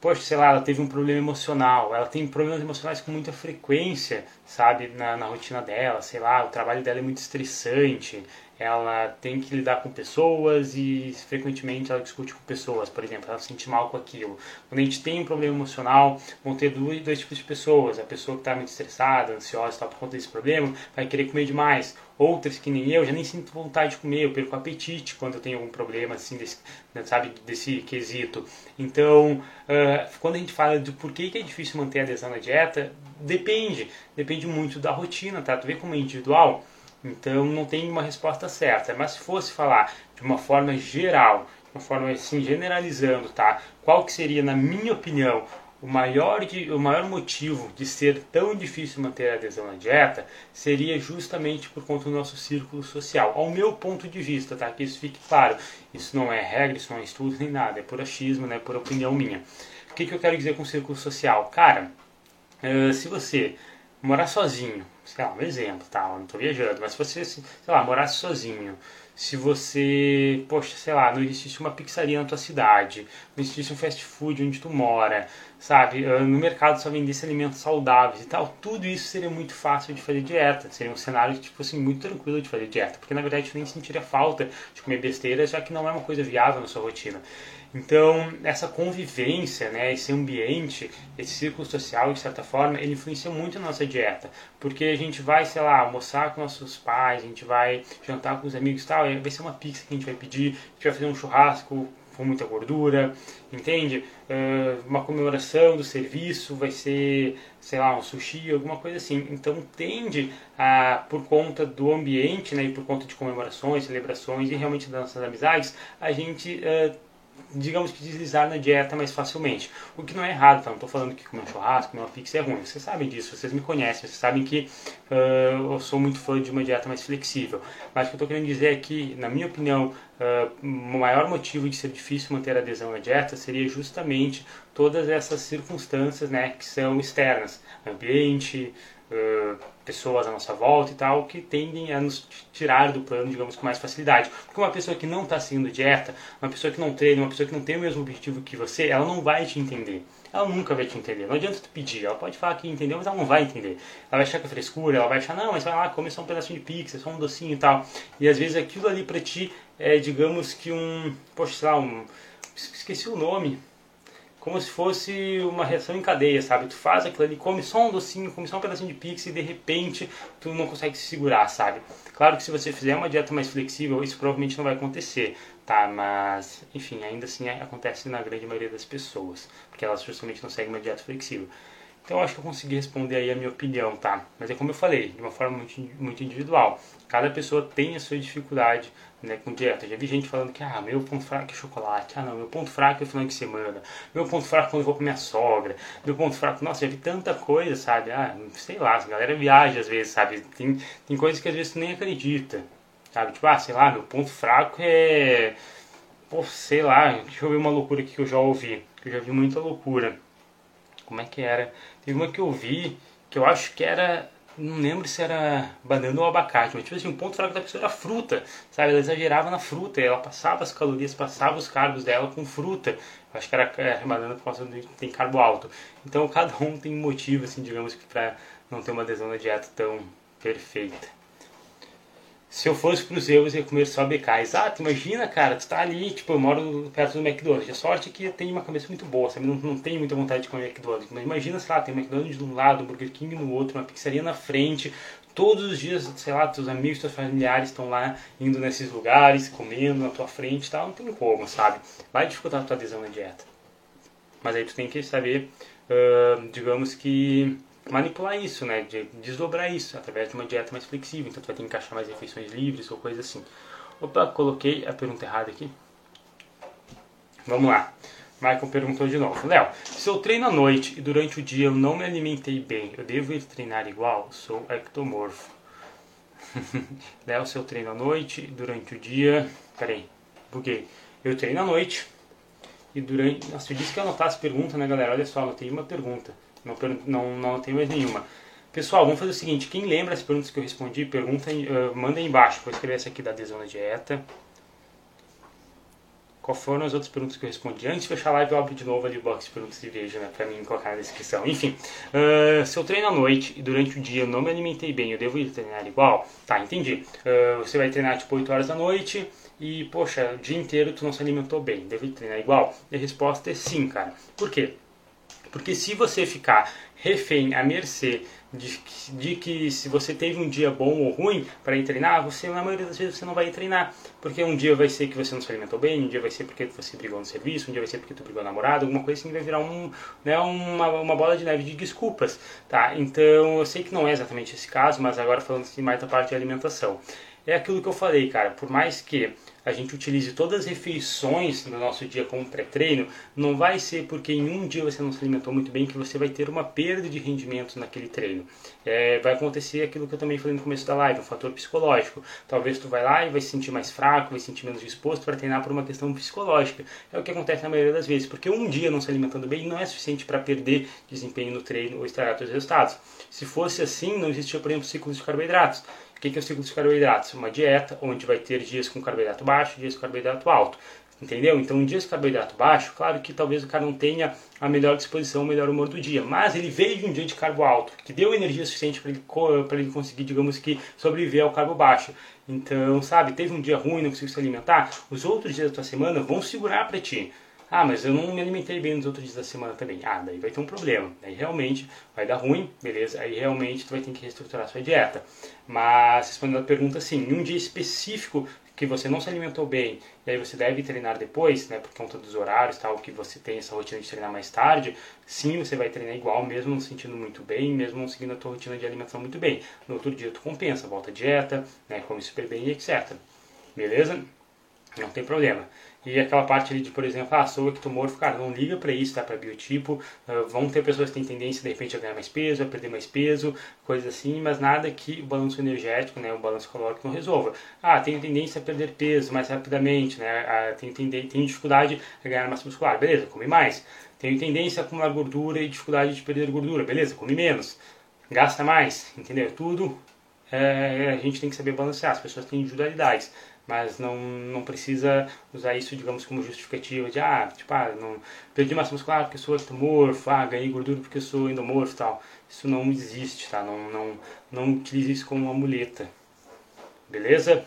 poxa, sei lá, ela teve um problema emocional, ela tem problemas emocionais com muita frequência, sabe, na, na rotina dela, sei lá, o trabalho dela é muito estressante, ela tem que lidar com pessoas e frequentemente ela discute com pessoas, por exemplo, ela se sente mal com aquilo. Quando a gente tem um problema emocional, vão ter dois, dois tipos de pessoas. A pessoa que está muito estressada, ansiosa tal, por conta desse problema, vai querer comer demais. Outras que nem eu, já nem sinto vontade de comer, eu perco apetite quando eu tenho algum problema assim, desse, né, sabe, desse quesito. Então, uh, quando a gente fala de por que, que é difícil manter a adesão na dieta, depende. Depende muito da rotina, tá? Tu vê como é individual então não tem uma resposta certa. Mas se fosse falar de uma forma geral, de uma forma assim generalizando, tá? Qual que seria, na minha opinião, o maior, de, o maior motivo de ser tão difícil manter a adesão à dieta seria justamente por conta do nosso círculo social. Ao meu ponto de vista, tá? Que isso fique claro. Isso não é regra, isso não é estudo nem nada, é por achismo, né? Por opinião minha. O que, que eu quero dizer com círculo social? Cara, uh, se você morar sozinho, sei lá, um exemplo, tá? Eu não tô viajando, mas se você, sei lá, morasse sozinho, se você, poxa, sei lá, não existisse uma pizzaria na tua cidade, não existisse um fast food onde tu mora, sabe? Ah, no mercado só vendesse alimentos saudáveis e tal, tudo isso seria muito fácil de fazer dieta. Seria um cenário, tipo assim, muito tranquilo de fazer dieta, porque na verdade tu nem sentiria falta de comer besteira, já que não é uma coisa viável na sua rotina. Então, essa convivência, né, esse ambiente, esse círculo social, de certa forma, ele influencia muito na nossa dieta. Porque a gente vai, sei lá, almoçar com nossos pais, a gente vai jantar com os amigos e tal, vai ser uma pizza que a gente vai pedir, a gente vai fazer um churrasco com muita gordura, entende? Uh, uma comemoração do serviço vai ser, sei lá, um sushi, alguma coisa assim. Então tende a, por conta do ambiente, né, e por conta de comemorações, celebrações e realmente das nossas amizades, a gente uh, digamos que deslizar na dieta mais facilmente. O que não é errado, tá? Não estou falando que comer um churrasco, comer uma pizza é ruim. Vocês sabem disso, vocês me conhecem, vocês sabem que uh, eu sou muito fã de uma dieta mais flexível. Mas o que eu estou querendo dizer é que, na minha opinião, uh, o maior motivo de ser difícil manter adesão à dieta seria justamente todas essas circunstâncias né, que são externas. Ambiente, pessoas à nossa volta e tal, que tendem a nos tirar do plano, digamos, com mais facilidade. Porque uma pessoa que não está seguindo dieta, uma pessoa que não treina, uma pessoa que não tem o mesmo objetivo que você, ela não vai te entender. Ela nunca vai te entender. Não adianta tu pedir. Ela pode falar que entendeu, mas ela não vai entender. Ela vai achar que é frescura, ela vai achar, não, mas vai lá, come só um pedacinho de pizza, só um docinho e tal. E às vezes aquilo ali para ti é, digamos que um, poxa, sei lá, um, esqueci o nome, como se fosse uma reação em cadeia, sabe? Tu faz aquilo ali, come só um docinho, come só um pedacinho de pizza e de repente tu não consegue se segurar, sabe? Claro que se você fizer uma dieta mais flexível, isso provavelmente não vai acontecer, tá? Mas, enfim, ainda assim acontece na grande maioria das pessoas, porque elas justamente não seguem uma dieta flexível. Então eu acho que eu consegui responder aí a minha opinião, tá? Mas é como eu falei, de uma forma muito, muito individual. Cada pessoa tem a sua dificuldade né, com dieta. Já vi gente falando que, ah, meu ponto fraco é chocolate. Ah, não, meu ponto fraco é final de semana. Meu ponto fraco é quando eu vou com minha sogra. Meu ponto fraco, nossa, já vi tanta coisa, sabe? Ah, sei lá, a galera viaja às vezes, sabe? Tem, tem coisas que às vezes tu nem acredita, sabe? Tipo, ah, sei lá, meu ponto fraco é... Pô, sei lá, deixa eu ver uma loucura aqui que eu já ouvi. Que eu já vi muita loucura. Como é que era? Teve uma que eu vi, que eu acho que era não lembro se era banana ou abacate, mas tipo assim, o ponto fraco da pessoa era fruta, sabe? Ela exagerava na fruta, ela passava as calorias, passava os carbos dela com fruta. Acho que era é, banana por causa de tem carbo alto. Então (laughs) cada um tem motivo, assim, digamos, para não ter uma adesão na dieta tão perfeita. Se eu fosse pros erros, ia comer só BK. Exato, imagina, cara, tu tá ali, tipo, eu moro perto do McDonald's. A sorte é que eu tenho uma cabeça muito boa, sabe? Não, não tenho muita vontade de comer McDonald's. Mas imagina, sei lá, tem McDonald's de um lado, Burger King no outro, uma pizzaria na frente. Todos os dias, sei lá, teus amigos, teus familiares estão lá indo nesses lugares, comendo na tua frente e tal. Não tem como, sabe? Vai dificultar a tua adesão na dieta. Mas aí tu tem que saber, uh, digamos que manipular isso, né? De desdobrar isso através de uma dieta mais flexível. Então tu vai ter que encaixar mais refeições livres ou coisa assim. Opa, coloquei a pergunta errada aqui. Vamos lá. Michael perguntou de novo. Léo, se eu treino à noite e durante o dia eu não me alimentei bem, eu devo ir treinar igual? Sou ectomorfo. (laughs) Léo, se eu treino à noite e durante o dia... Peraí, buguei. Eu treino à noite e durante... Nossa, eu disse que eu anotasse pergunta, né, galera? Olha só, anotei uma pergunta. Não, não, não tem mais nenhuma. Pessoal, vamos fazer o seguinte: quem lembra as perguntas que eu respondi, pergunta, uh, manda aí embaixo. Vou escrever essa aqui da adesão na dieta. Qual foram as outras perguntas que eu respondi? Antes de fechar a live, eu abro de novo ali o box de perguntas de veja, né? Pra mim colocar na descrição. Enfim, uh, se eu treino à noite e durante o dia eu não me alimentei bem, eu devo ir treinar igual? Tá, entendi. Uh, você vai treinar tipo 8 horas da noite e, poxa, o dia inteiro tu não se alimentou bem, deve treinar igual? E a resposta é sim, cara. Por quê? Porque se você ficar refém, à mercê de, de, que se você teve um dia bom ou ruim para ir treinar, você na maioria das vezes você não vai treinar. Porque um dia vai ser que você não se alimentou bem, um dia vai ser porque você brigou no serviço, um dia vai ser porque tu brigou namorado, alguma coisa assim vai virar um, né, uma, uma bola de neve de desculpas, tá? Então eu sei que não é exatamente esse caso, mas agora falando assim mais da parte de alimentação. É aquilo que eu falei, cara, por mais que a gente utilize todas as refeições no nosso dia como pré-treino, não vai ser porque em um dia você não se alimentou muito bem que você vai ter uma perda de rendimento naquele treino. É, vai acontecer aquilo que eu também falei no começo da live, um fator psicológico. Talvez tu vai lá e vai se sentir mais fraco, vai se sentir menos disposto para treinar por uma questão psicológica. É o que acontece na maioria das vezes, porque um dia não se alimentando bem não é suficiente para perder desempenho no treino ou estragar seus resultados. Se fosse assim, não existia, por exemplo, ciclos de carboidratos que, que é o ciclo de carboidratos? Uma dieta onde vai ter dias com carboidrato baixo, dias com carboidrato alto. Entendeu? Então, em dias de carboidrato baixo, claro que talvez o cara não tenha a melhor disposição, o melhor humor do dia, mas ele veio de um dia de carbo alto, que deu energia suficiente para ele, ele conseguir, digamos que, sobreviver ao carbo baixo. Então, sabe, teve um dia ruim, não conseguiu se alimentar, os outros dias da tua semana vão segurar para ti. Ah, mas eu não me alimentei bem nos outros dias da semana também. Ah, daí vai ter um problema. Daí realmente vai dar ruim, beleza? Aí realmente tu vai ter que reestruturar a sua dieta. Mas respondendo a pergunta, sim, em um dia específico que você não se alimentou bem e aí você deve treinar depois, né, por conta dos horários, tal, que você tem essa rotina de treinar mais tarde, sim, você vai treinar igual, mesmo não se sentindo muito bem, mesmo não seguindo a tua rotina de alimentação muito bem. No outro dia tu compensa, volta a dieta, né, come super bem e etc. Beleza? Não tem problema. E aquela parte ali de, por exemplo, ah, sou ectomorfo, cara, não liga para isso, tá? Para biotipo. Uh, vão ter pessoas que têm tendência, de repente, a ganhar mais peso, a perder mais peso, coisas assim, mas nada que o balanço energético, né, o balanço calórico não resolva. Ah, tenho tendência a perder peso mais rapidamente, né? Ah, tenho, tenho dificuldade a ganhar massa muscular, beleza, come mais. Tenho tendência a acumular gordura e dificuldade de perder gordura, beleza, come menos. Gasta mais, entendeu? Tudo é, a gente tem que saber balancear. As pessoas têm individualidades mas não, não precisa usar isso, digamos, como justificativa de, ah, tipo, ah, não, perdi massa muscular porque sou ectomorfo, ah, ganhei gordura porque sou endomorfo tal. Isso não existe, tá? Não, não, não utilize isso como uma muleta. Beleza?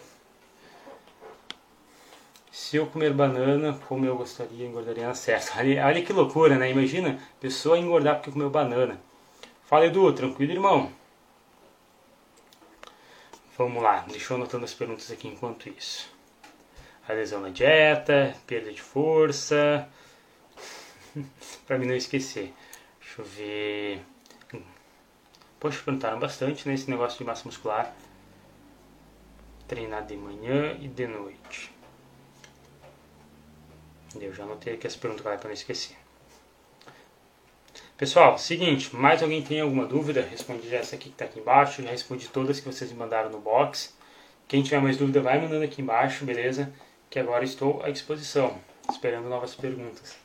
Se eu comer banana como eu gostaria, engordaria na certa. (laughs) Olha, olha que loucura, né? Imagina, pessoa engordar porque comeu banana. Fala, Edu, tranquilo, irmão? Vamos lá, deixa eu anotando as perguntas aqui enquanto isso. Adesão na dieta, perda de força. (laughs) para mim não esquecer. Deixa eu ver. Poxa, perguntaram bastante nesse né, negócio de massa muscular. Treinar de manhã e de noite. Eu já anotei aqui as perguntas para não esquecer. Pessoal, seguinte, mais alguém tem alguma dúvida? Respondi já essa aqui que está aqui embaixo, já respondi todas que vocês me mandaram no box. Quem tiver mais dúvida, vai mandando aqui embaixo, beleza? Que agora estou à disposição, esperando novas perguntas.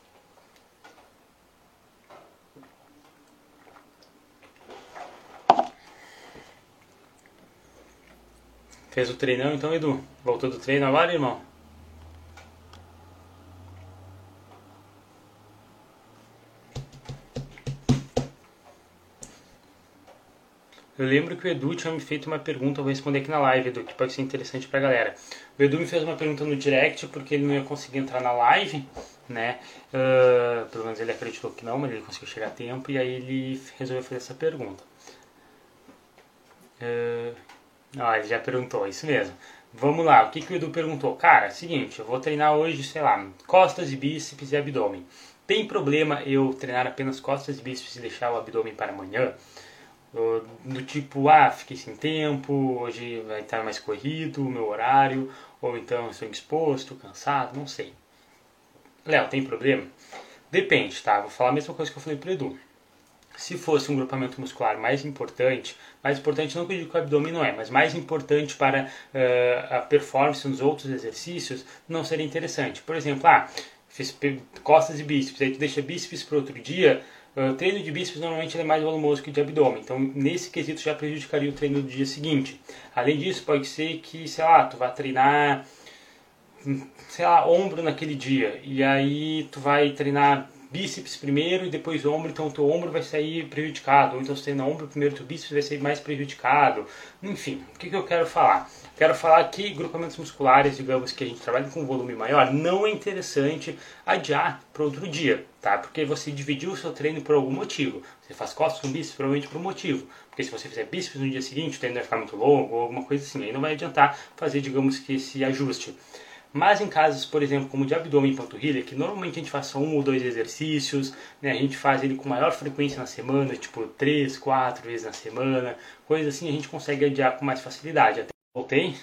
Fez o treinão então, Edu? Voltou do treino agora, irmão? Eu lembro que o Edu tinha me feito uma pergunta, eu vou responder aqui na live, Edu, que pode ser interessante pra galera. O Edu me fez uma pergunta no direct porque ele não ia conseguir entrar na live, né? Uh, pelo menos ele acreditou que não, mas ele conseguiu chegar a tempo e aí ele resolveu fazer essa pergunta. Uh, ah, ele já perguntou, isso mesmo. Vamos lá, o que, que o Edu perguntou? Cara, é seguinte, eu vou treinar hoje, sei lá, costas e bíceps e abdômen. Tem problema eu treinar apenas costas e bíceps e deixar o abdômen para amanhã? Do tipo, ah, fiquei sem tempo, hoje vai estar mais corrido meu horário, ou então estou indisposto, cansado, não sei. Léo, tem problema? Depende, tá? Vou falar a mesma coisa que eu falei pro Edu. Se fosse um grupamento muscular mais importante, mais importante não que eu digo que o abdômen não é, mas mais importante para uh, a performance nos outros exercícios, não seria interessante. Por exemplo, ah, fiz costas e bíceps, aí tu deixa bíceps para outro dia, o treino de bíceps normalmente é mais volumoso que o de abdômen, então nesse quesito já prejudicaria o treino do dia seguinte. Além disso, pode ser que, sei lá, tu vai treinar, sei lá, ombro naquele dia, e aí tu vai treinar bíceps primeiro e depois ombro, então o teu ombro vai sair prejudicado, ou então você treina ombro primeiro, teu bíceps vai sair mais prejudicado. Enfim, o que, que eu quero falar? Quero falar que grupamentos musculares, digamos que a gente trabalha com volume maior, não é interessante adiar para outro dia, tá? Porque você dividiu o seu treino por algum motivo. Você faz costas com bíceps provavelmente por um motivo. Porque se você fizer bíceps no dia seguinte, o treino vai ficar muito longo ou alguma coisa assim. Aí não vai adiantar fazer, digamos que esse ajuste. Mas em casos, por exemplo, como de abdômen e panturrilha, que normalmente a gente faz só um ou dois exercícios, né? a gente faz ele com maior frequência na semana, tipo três, quatro vezes na semana, coisa assim, a gente consegue adiar com mais facilidade. Voltei.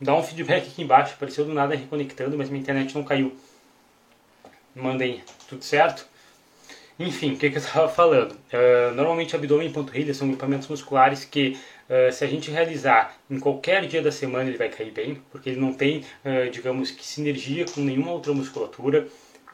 Dá um feedback aqui embaixo, apareceu do nada reconectando, mas minha internet não caiu. Mandem, tudo certo? Enfim, o que, que eu estava falando? Uh, normalmente abdômen e panturrilha são grupamentos musculares que Uh, se a gente realizar em qualquer dia da semana, ele vai cair bem, porque ele não tem, uh, digamos que, sinergia com nenhuma outra musculatura.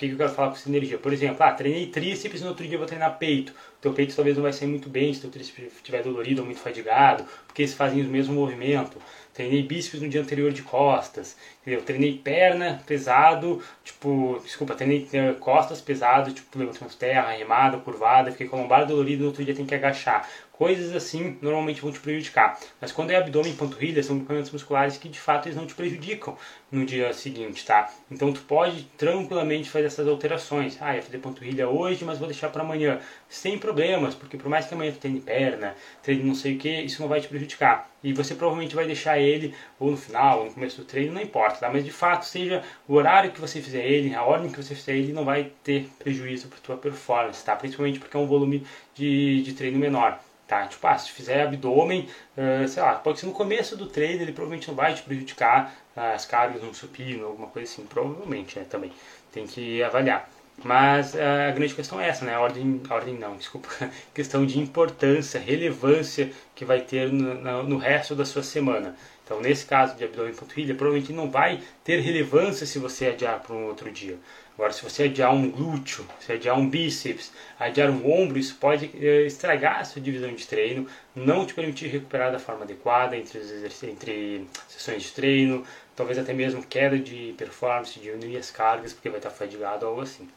Que, que eu quero falar com sinergia? Por exemplo, ah, treinei tríceps no outro dia vou treinar peito. O teu peito talvez não vai sair muito bem se teu tríceps estiver dolorido ou muito fadigado, porque eles fazem o mesmo movimento. Treinei bíceps no dia anterior de costas. Entendeu? Treinei perna pesado, tipo, desculpa, treinei eh, costas pesado, tipo, levantando terra, remada, curvada, fiquei com a lombar dolorido, no outro dia tem que agachar. Coisas assim normalmente vão te prejudicar. Mas quando é abdômen e panturrilha, são grupamentos musculares que de fato eles não te prejudicam no dia seguinte, tá? Então tu pode tranquilamente fazer essas alterações. Ah, ia fazer panturrilha hoje, mas vou deixar para amanhã. Sem problemas, porque por mais que amanhã tu treine perna, treine não sei o que, isso não vai te prejudicar. E você provavelmente vai deixar ele ou no final, ou no começo do treino, não importa, tá? Mas de fato, seja o horário que você fizer ele, a ordem que você fizer ele, não vai ter prejuízo para tua performance, tá? Principalmente porque é um volume de, de treino menor. Tá? Tipo, ah, se fizer abdômen, uh, sei lá, pode ser no começo do treino, ele provavelmente não vai te prejudicar uh, as cargas no supino, alguma coisa assim, provavelmente, né, também. Tem que avaliar. Mas uh, a grande questão é essa, né? A ordem, ordem não, (laughs) desculpa. questão de importância, relevância que vai ter no, no, no resto da sua semana. Então, nesse caso de abdômen e panturrilha, provavelmente não vai ter relevância se você adiar para um outro dia. Agora, se você adiar um glúteo, se adiar um bíceps, adiar um ombro, isso pode eh, estragar a sua divisão de treino, não te permitir recuperar da forma adequada entre, entre sessões de treino, talvez até mesmo queda de performance, diminuir as cargas, porque vai estar fadigado algo assim.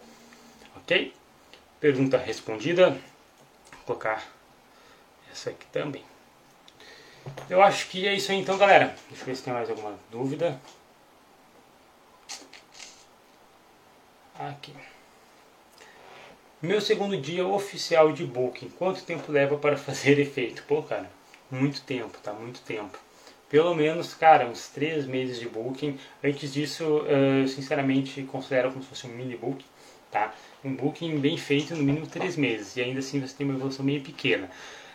Ok? Pergunta respondida. Vou colocar essa aqui também. Eu acho que é isso aí então, galera. Deixa eu ver se tem mais alguma dúvida. Aqui. Meu segundo dia oficial de booking. Quanto tempo leva para fazer (laughs) efeito? Pô, cara, muito tempo, tá? Muito tempo. Pelo menos, cara, uns três meses de booking. Antes disso, eu sinceramente considero como se fosse um mini booking, tá? Um booking bem feito, no mínimo três meses. E ainda assim você tem uma evolução meio pequena.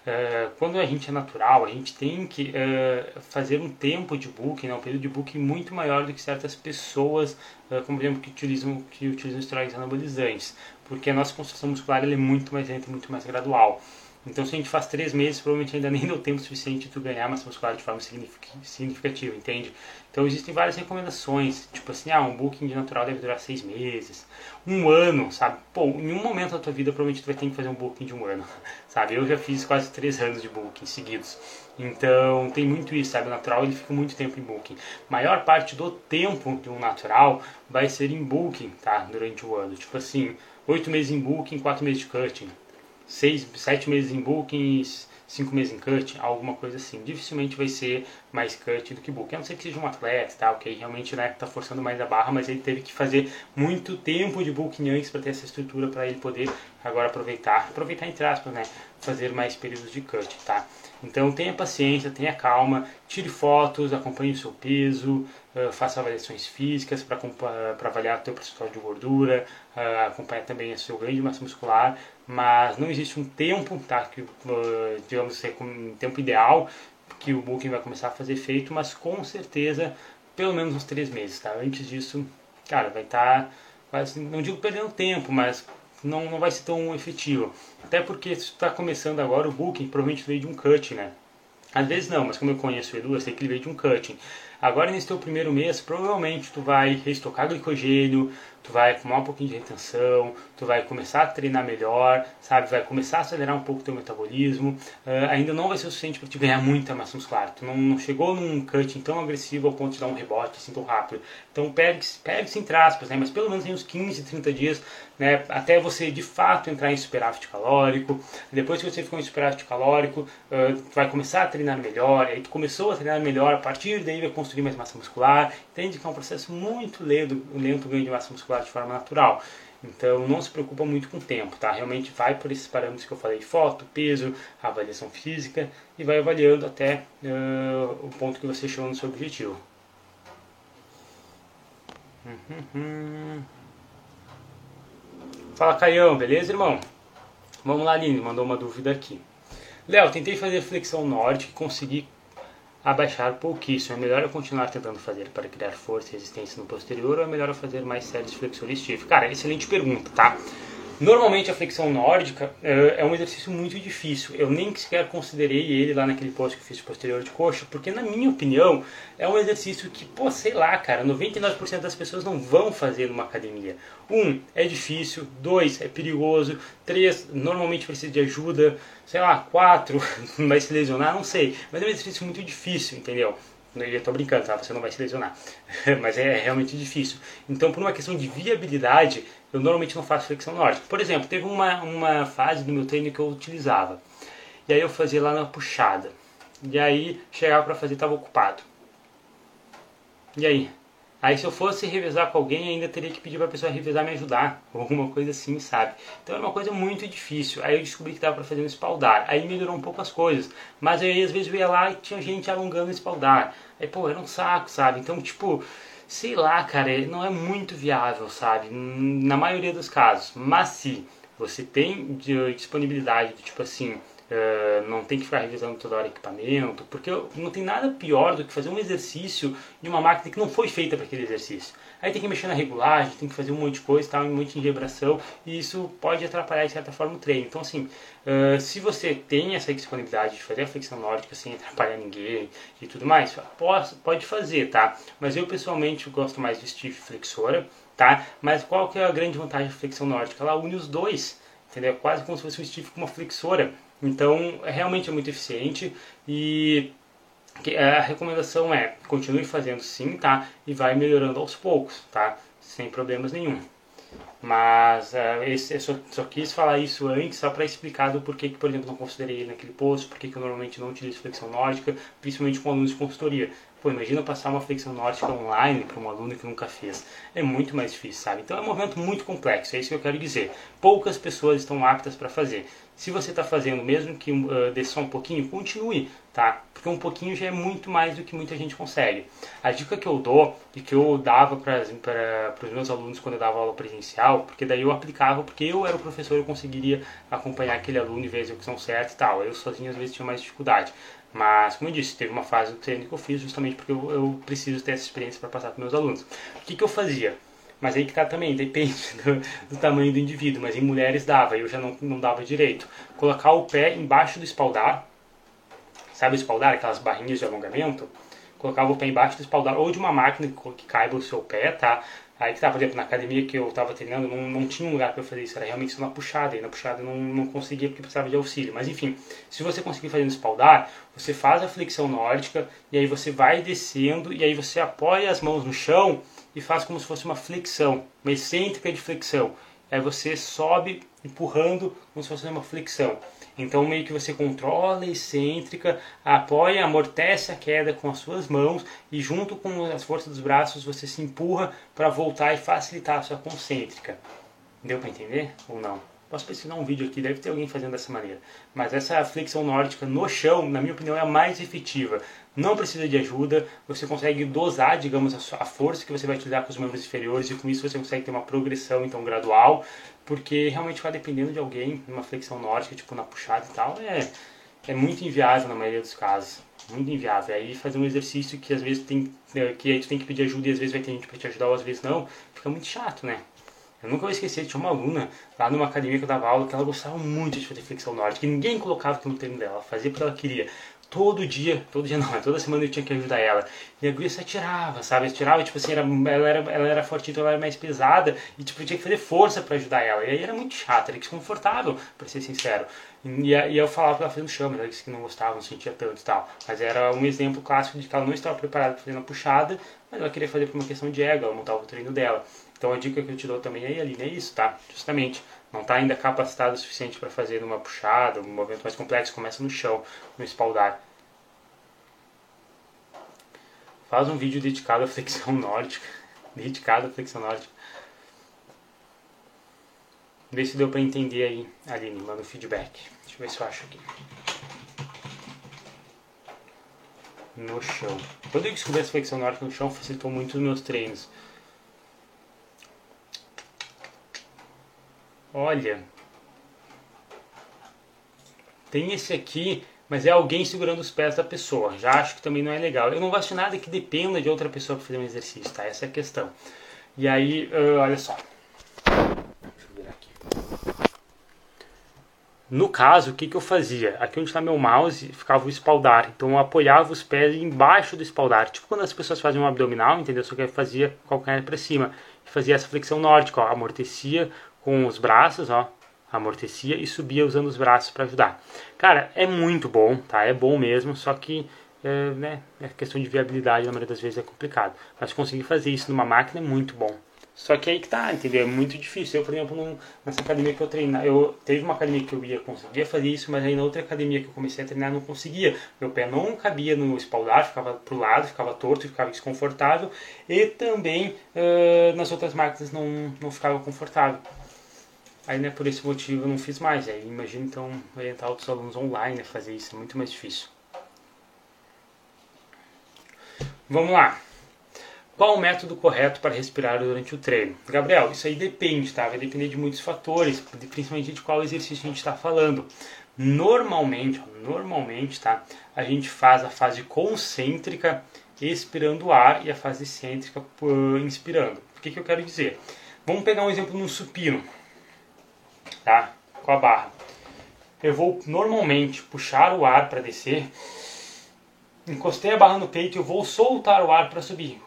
Uh, quando a gente é natural, a gente tem que uh, fazer um tempo de booking, né, um período de booking muito maior do que certas pessoas, uh, como por exemplo, que utilizam, que utilizam esteroides anabolizantes, porque a nossa construção muscular é muito mais lenta, muito mais gradual. Então, se a gente faz três meses, provavelmente ainda nem deu tempo suficiente de tu ganhar massa muscular de forma significativa, entende? Então, existem várias recomendações, tipo assim, ah, um booking de natural deve durar seis meses, um ano, sabe? Pô, em um momento da tua vida, provavelmente tu vai ter que fazer um booking de um ano, (laughs) sabe? Eu já fiz quase três anos de booking seguidos. Então, tem muito isso, sabe? O natural, ele fica muito tempo em booking. Maior parte do tempo de um natural vai ser em booking, tá? Durante o ano. Tipo assim, oito meses em booking, quatro meses de cutting seis, sete meses em booking, 5 meses em cut, alguma coisa assim. Dificilmente vai ser mais cut do que book. A não ser que seja um atleta, tá? Ok, realmente né, tá forçando mais a barra, mas ele teve que fazer muito tempo de booking antes para ter essa estrutura para ele poder agora aproveitar, aproveitar entre aspas, né? Fazer mais períodos de cut, tá? Então tenha paciência, tenha calma, tire fotos, acompanhe o seu peso, uh, faça avaliações físicas para avaliar o seu percentual de gordura, uh, acompanhar também o seu ganho de massa muscular, mas não existe um tempo, tá, que, uh, digamos um tempo ideal que o booking vai começar a fazer efeito, mas com certeza pelo menos uns três meses, tá? Antes disso, cara, vai estar, tá, não digo perdendo tempo, mas não, não vai ser tão efetivo. Até porque se está começando agora o booking, provavelmente veio de um cut, né? Às vezes não, mas como eu conheço o Edu, eu sei que ele veio de um cutting. Agora nesse teu primeiro mês, provavelmente tu vai reestocar glicogênio, tu vai fumar um pouquinho de retenção, tu vai começar a treinar melhor, sabe? Vai começar a acelerar um pouco o teu metabolismo. Uh, ainda não vai ser o suficiente para te ganhar muita massa muscular. Tu não, não, chegou num cutting tão agressivo ao ponto de dar um rebote assim tão rápido. Então pegue-se pegue entre aspas, né? Mas pelo menos em uns 15, 30 dias, né? Até você de fato entrar em superávit calórico. Depois que você ficou em superávit calórico, uh, vai começar a treinar melhor. Aí tu começou a treinar melhor, a partir daí vai construir mais massa muscular. Entende que é um processo muito lento, lento ganho de massa muscular de forma natural. Então não se preocupa muito com o tempo, tá? Realmente vai por esses parâmetros que eu falei, foto, peso, avaliação física e vai avaliando até uh, o ponto que você chegou no seu objetivo. Uhum. Fala Caião, beleza irmão? Vamos lá, Aline, mandou uma dúvida aqui. Léo, tentei fazer flexão norte e consegui abaixar pouquíssimo. É melhor eu continuar tentando fazer para criar força e resistência no posterior ou é melhor eu fazer mais séries stiff? Cara, excelente pergunta, tá? Normalmente a flexão nórdica é, é um exercício muito difícil. Eu nem sequer considerei ele lá naquele post que eu fiz posterior de coxa, porque na minha opinião é um exercício que, pô, sei lá, cara, 99% das pessoas não vão fazer numa academia. Um, é difícil. Dois, é perigoso. Três, normalmente precisa de ajuda. Sei lá, quatro, (laughs) vai se lesionar, não sei. Mas é um exercício muito difícil, entendeu? Eu estou brincando, tá? Você não vai se lesionar. (laughs) Mas é realmente difícil. Então, por uma questão de viabilidade, eu normalmente não faço flexão nórdica. Por exemplo, teve uma, uma fase do meu treino que eu utilizava. E aí eu fazia lá na puxada. E aí chegava para fazer estava ocupado. E aí? Aí se eu fosse revezar com alguém, ainda teria que pedir para a pessoa revezar me ajudar, ou (laughs) alguma coisa assim, sabe? Então era uma coisa muito difícil. Aí eu descobri que dava para fazer um espaldar. Aí melhorou um pouco as coisas. Mas aí às vezes eu ia lá e tinha gente alongando o espaldar. Aí pô, era um saco, sabe? Então tipo, sei lá, cara, não é muito viável, sabe? Na maioria dos casos. Mas se você tem disponibilidade, tipo assim, Uh, não tem que ficar revisando toda hora equipamento, porque não tem nada pior do que fazer um exercício de uma máquina que não foi feita para aquele exercício. Aí tem que mexer na regulagem, tem que fazer um monte de coisa, tá, um monte de vibração, e isso pode atrapalhar de certa forma o treino. Então, assim, uh, se você tem essa disponibilidade de fazer a flexão nórdica sem atrapalhar ninguém e tudo mais, pode, pode fazer, tá? Mas eu pessoalmente gosto mais de stiff flexora, tá? Mas qual que é a grande vantagem da flexão nórdica? Ela une os dois, entendeu? Quase como se fosse um stiff com uma flexora. Então, é realmente é muito eficiente e a recomendação é continue fazendo sim, tá? E vai melhorando aos poucos, tá? Sem problemas nenhum. Mas uh, esse, eu só, só, quis falar isso antes só para explicar do porquê que, por exemplo, não considerei ele naquele posto, porquê que eu normalmente não utilizo flexão nórdica, principalmente com alunos de consultoria. Pô, imagina passar uma flexão nórdica online para um aluno que nunca fez. É muito mais difícil, sabe? Então é um movimento muito complexo, é isso que eu quero dizer. Poucas pessoas estão aptas para fazer. Se você está fazendo, mesmo que uh, dê só um pouquinho, continue, tá? Porque um pouquinho já é muito mais do que muita gente consegue. A dica que eu dou e que eu dava para os meus alunos quando eu dava aula presencial, porque daí eu aplicava, porque eu era o professor, eu conseguiria acompanhar aquele aluno e ver a execução certa e tal. Eu sozinho às vezes tinha mais dificuldade. Mas, como eu disse, teve uma fase do treino que eu fiz justamente porque eu, eu preciso ter essa experiência para passar para meus alunos. O que, que eu fazia? Mas aí que tá também, depende (laughs) do, do, tamanho do indivíduo. Mas em mulheres dava, eu já não, não dava direito. Colocar o pé embaixo do espaldar, sabe o espaldar, aquelas barrinhas de alongamento? Colocava o pé embaixo do espaldar, ou de uma máquina que, caiba o seu pé, tá? Aí que tá, por exemplo, na academia que eu estava treinando, não, não tinha um lugar para fazer isso, era realmente só na puxada, e na puxada eu não, não conseguia porque precisava de auxílio. Mas enfim, se você conseguir fazer no espaldar, você faz a flexão nórdica, e aí você vai descendo, e aí você apoia as mãos no chão, e faz como se fosse uma flexão, uma excêntrica de flexão. é você sobe empurrando como se fosse uma flexão. Então meio que você controla a excêntrica, apoia, amortece a queda com as suas mãos e junto com as forças dos braços você se empurra para voltar e facilitar a sua concêntrica. Deu para entender ou não? Posso pesquisar um vídeo aqui, deve ter alguém fazendo dessa maneira. Mas essa flexão nórdica no chão, na minha opinião, é a mais efetiva. Não precisa de ajuda, você consegue dosar, digamos, a força que você vai utilizar com os membros inferiores e com isso você consegue ter uma progressão então gradual, porque realmente vai dependendo de alguém, numa flexão nórdica, tipo na puxada e tal, é, é muito inviável na maioria dos casos. Muito inviável. Aí fazer um exercício que às vezes tem é, que aí tu tem que pedir ajuda e às vezes vai ter gente para te ajudar ou às vezes não, fica muito chato, né? Eu nunca vou esquecer, tinha uma aluna lá numa academia que eu dava aula que ela gostava muito de fazer flexão nórdica, que ninguém colocava aquilo no treino dela, ela fazia porque ela queria. Todo dia, todo dia (laughs) não, toda semana eu tinha que ajudar ela. E a guria se atirava, sabe? Atirava, tipo assim, era, ela, era, ela era forte, então ela era mais pesada, e tipo, eu tinha que fazer força para ajudar ela. E aí era muito chato, era desconfortável, pra ser sincero. E, e eu falava pra ela fazer no chão, ela disse que não gostava, não sentia tanto e tal. Mas era um exemplo clássico de que ela não estava preparada para fazer uma puxada, mas ela queria fazer por uma questão de ego, ela montava o treino dela. Então a dica que eu te dou também aí, Aline, é isso, tá? Justamente, não está ainda capacitado o suficiente para fazer uma puxada, um movimento mais complexo, começa no chão, no espaldar. Faz um vídeo dedicado à flexão (laughs) nórdica, dedicado à flexão nórdica. Vê se deu para entender aí, Aline, manda um feedback. Deixa eu ver se eu acho aqui. No chão. Quando eu descobri essa flexão nórdica no chão, facilitou muito os meus treinos. Olha. Tem esse aqui, mas é alguém segurando os pés da pessoa. Já acho que também não é legal. Eu não gosto de nada que dependa de outra pessoa para fazer um exercício, tá? Essa é a questão. E aí, uh, olha só. No caso, o que, que eu fazia? Aqui onde está meu mouse ficava o espaldar. Então eu apoiava os pés embaixo do espaldar. Tipo quando as pessoas fazem um abdominal, entendeu? Só que eu fazia calcanhar para cima. Fazia essa flexão nórdica, ó. Amortecia com os braços, ó, amortecia e subia usando os braços para ajudar. Cara, é muito bom, tá? É bom mesmo, só que é, né, é questão de viabilidade na maioria das vezes é complicado. Mas conseguir fazer isso numa máquina é muito bom. Só que aí que tá, entendeu? É muito difícil. Eu, por exemplo, nessa academia que eu treinava, eu teve uma academia que eu ia conseguia fazer isso, mas aí na outra academia que eu comecei a treinar não conseguia. Meu pé não cabia no espaldar, ficava pro lado, ficava torto, ficava desconfortável, e também uh, nas outras máquinas não, não ficava confortável. Aí, né, por esse motivo eu não fiz mais. Aí, imagina então orientar outros alunos online a fazer isso, é muito mais difícil. Vamos lá. Qual o método correto para respirar durante o treino? Gabriel, isso aí depende, tá? Vai depender de muitos fatores, principalmente de qual exercício a gente está falando. Normalmente, normalmente, tá? A gente faz a fase concêntrica expirando o ar e a fase excêntrica inspirando. O que, que eu quero dizer? Vamos pegar um exemplo no supino tá? Com a barra. Eu vou normalmente puxar o ar para descer. Encostei a barra no peito, eu vou soltar o ar para subir.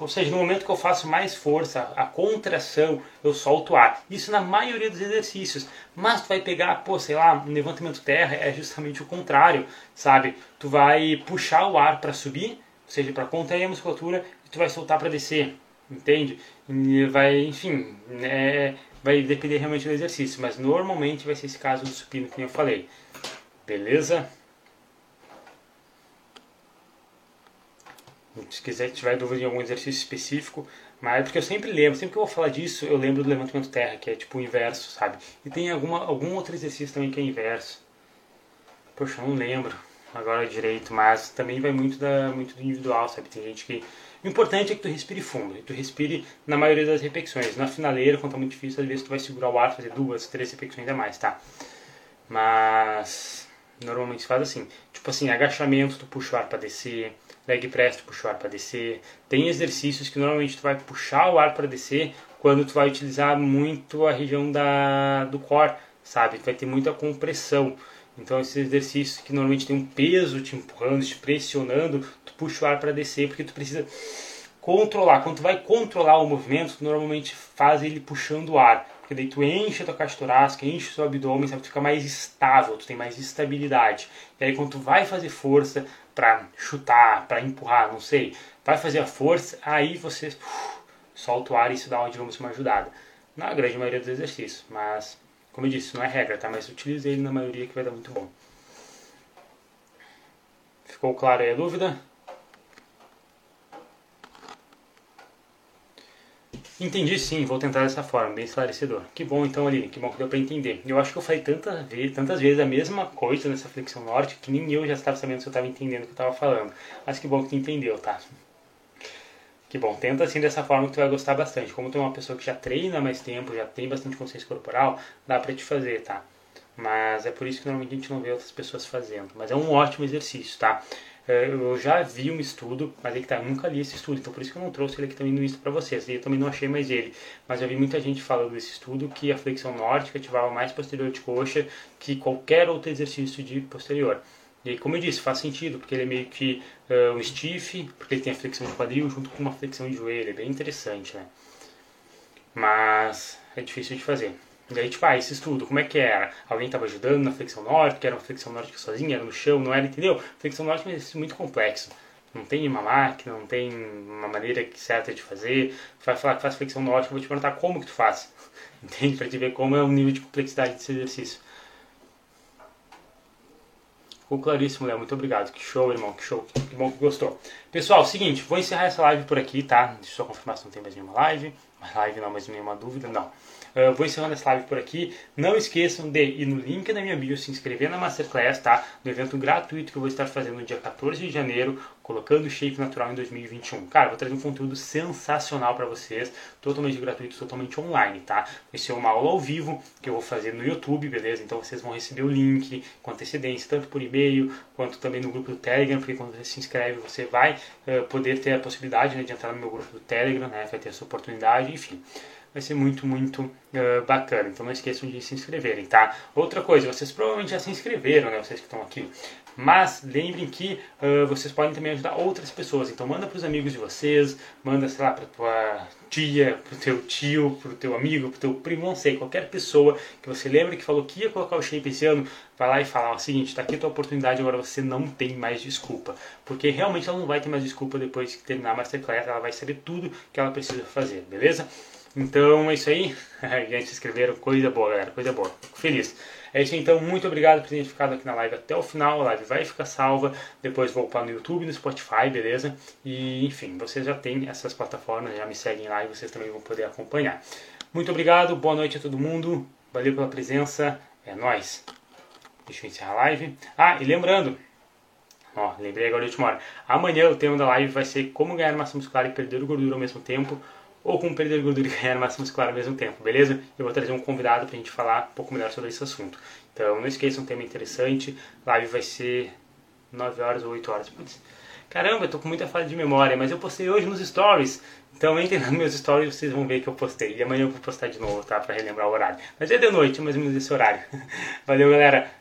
Ou seja, no momento que eu faço mais força, a contração, eu solto o ar. Isso na maioria dos exercícios. Mas tu vai pegar, pô, sei lá, um levantamento terra é justamente o contrário, sabe? Tu vai puxar o ar para subir, ou seja, para contrair a musculatura, e tu vai soltar para descer, entende? E vai, enfim, é, vai depender realmente do exercício, mas normalmente vai ser esse caso do supino que eu falei. Beleza? Se quiser, tiver dúvida em algum exercício específico, mas é porque eu sempre lembro, sempre que eu vou falar disso, eu lembro do levantamento terra, que é tipo o inverso, sabe? E tem alguma, algum outro exercício também que é inverso. Poxa, eu não lembro agora direito, mas também vai muito, da, muito do individual, sabe? Tem gente que o importante é que tu respire fundo, que tu respire na maioria das repetições. Na finaleira, quando tá muito difícil, às vezes tu vai segurar o ar, fazer duas, três repetições a mais, tá? Mas normalmente faz assim. Tipo assim, agachamento, tu puxa o ar para descer, leg press, tu puxa o ar para descer. Tem exercícios que normalmente tu vai puxar o ar para descer quando tu vai utilizar muito a região da, do core, sabe? Tu vai ter muita compressão. Então esses exercícios que normalmente tem um peso te empurrando, te pressionando, puxa o ar para descer porque tu precisa controlar. Quando tu vai controlar o movimento, tu normalmente faz ele puxando o ar. Porque daí tu enche a tua caixa torácica, enche o seu abdômen, sabe? Tu fica mais estável, tu tem mais estabilidade. E aí quando tu vai fazer força para chutar, para empurrar, não sei, vai fazer a força, aí você uf, solta o ar e isso dá, digamos, uma ajudada. na grande maioria dos exercícios. Mas, como eu disse, não é regra, tá? Mas utilize ele na maioria que vai dar muito bom. Ficou claro aí a dúvida? Entendi sim, vou tentar dessa forma, bem esclarecedor. Que bom então, ali, que bom que deu para entender. Eu acho que eu falei tantas vezes, tantas vezes a mesma coisa nessa flexão norte que nem eu já estava sabendo se eu estava entendendo o que eu estava falando. Mas que bom que tu entendeu, tá? Que bom, tenta assim dessa forma que tu vai gostar bastante. Como tu é uma pessoa que já treina mais tempo, já tem bastante consciência corporal, dá para te fazer, tá? Mas é por isso que normalmente a gente não vê outras pessoas fazendo. Mas é um ótimo exercício, tá? É, eu já vi um estudo, mas aí que tá, eu nunca li esse estudo, então por isso que eu não trouxe ele aqui também no Insta para vocês. E eu também não achei mais ele. Mas eu vi muita gente falando desse estudo que a flexão nórdica ativava mais posterior de coxa que qualquer outro exercício de posterior. E como eu disse, faz sentido, porque ele é meio que uh, um stiff, porque ele tem a flexão de quadril junto com uma flexão de joelho, é bem interessante, né? Mas é difícil de fazer. E aí, tipo, ah, esse estudo, como é que era? Alguém estava ajudando na flexão nórdica, era uma flexão nórdica sozinha, era no chão, não era, entendeu? Flexão nórdica é muito complexo. Não tem uma máquina, não tem uma maneira certa de fazer. Vai falar que faz flexão nórdica, eu vou te perguntar como que tu faz. (laughs) Entende? Pra te ver como é o nível de complexidade desse exercício. Ficou claríssimo, Léo. Muito obrigado. Que show, irmão. Que show. Que bom que gostou. Pessoal, seguinte, vou encerrar essa live por aqui, tá? Deixa eu só confirmar se não tem mais nenhuma live. Mais live não, mais nenhuma dúvida. Não. Uh, vou encerrando essa live por aqui. Não esqueçam de ir no link da minha bio, se inscrever na Masterclass, tá? No evento gratuito que eu vou estar fazendo no dia 14 de janeiro, colocando shape natural em 2021. Cara, vou trazer um conteúdo sensacional para vocês, totalmente gratuito, totalmente online, tá? Vai ser uma aula ao vivo que eu vou fazer no YouTube, beleza? Então vocês vão receber o link com antecedência, tanto por e-mail quanto também no grupo do Telegram, porque quando você se inscreve você vai uh, poder ter a possibilidade né, de entrar no meu grupo do Telegram, né? Vai ter essa oportunidade, enfim vai ser muito, muito uh, bacana. Então não esqueçam de se inscreverem, tá? Outra coisa, vocês provavelmente já se inscreveram, né? Vocês que estão aqui. Mas lembrem que uh, vocês podem também ajudar outras pessoas. Então manda para os amigos de vocês, manda, sei lá, para tua tia, para teu tio, para teu amigo, para teu primo, não sei, qualquer pessoa que você lembra que falou que ia colocar o shape esse ano, vai lá e fala, ó, seguinte, está aqui a tua oportunidade, agora você não tem mais desculpa. Porque realmente ela não vai ter mais desculpa depois que terminar a Masterclass, ela vai saber tudo que ela precisa fazer, beleza? Então é isso aí. (laughs) Gente, se inscreveram, coisa boa, galera, coisa boa. Fico feliz. É isso então. Muito obrigado por terem ficado aqui na live até o final. A live vai ficar salva. Depois vou upar no YouTube, no Spotify, beleza? E enfim, vocês já têm essas plataformas, já me seguem lá e vocês também vão poder acompanhar. Muito obrigado, boa noite a todo mundo. Valeu pela presença. É nóis. Deixa eu encerrar a live. Ah, e lembrando, ó, lembrei agora de última hora. Amanhã o tema da live vai ser como ganhar massa muscular e perder gordura ao mesmo tempo ou como perder gordura e ganhar massa muscular ao mesmo tempo, beleza? Eu vou trazer um convidado para a gente falar um pouco melhor sobre esse assunto. Então não esqueçam, um tema interessante. Live vai ser 9 horas ou 8 horas. Putz, caramba, eu tô com muita falha de memória, mas eu postei hoje nos stories. Então entrem nos meus stories vocês vão ver que eu postei. E amanhã eu vou postar de novo, tá? Para relembrar o horário. Mas é de noite, mais ou menos esse horário. (laughs) Valeu, galera.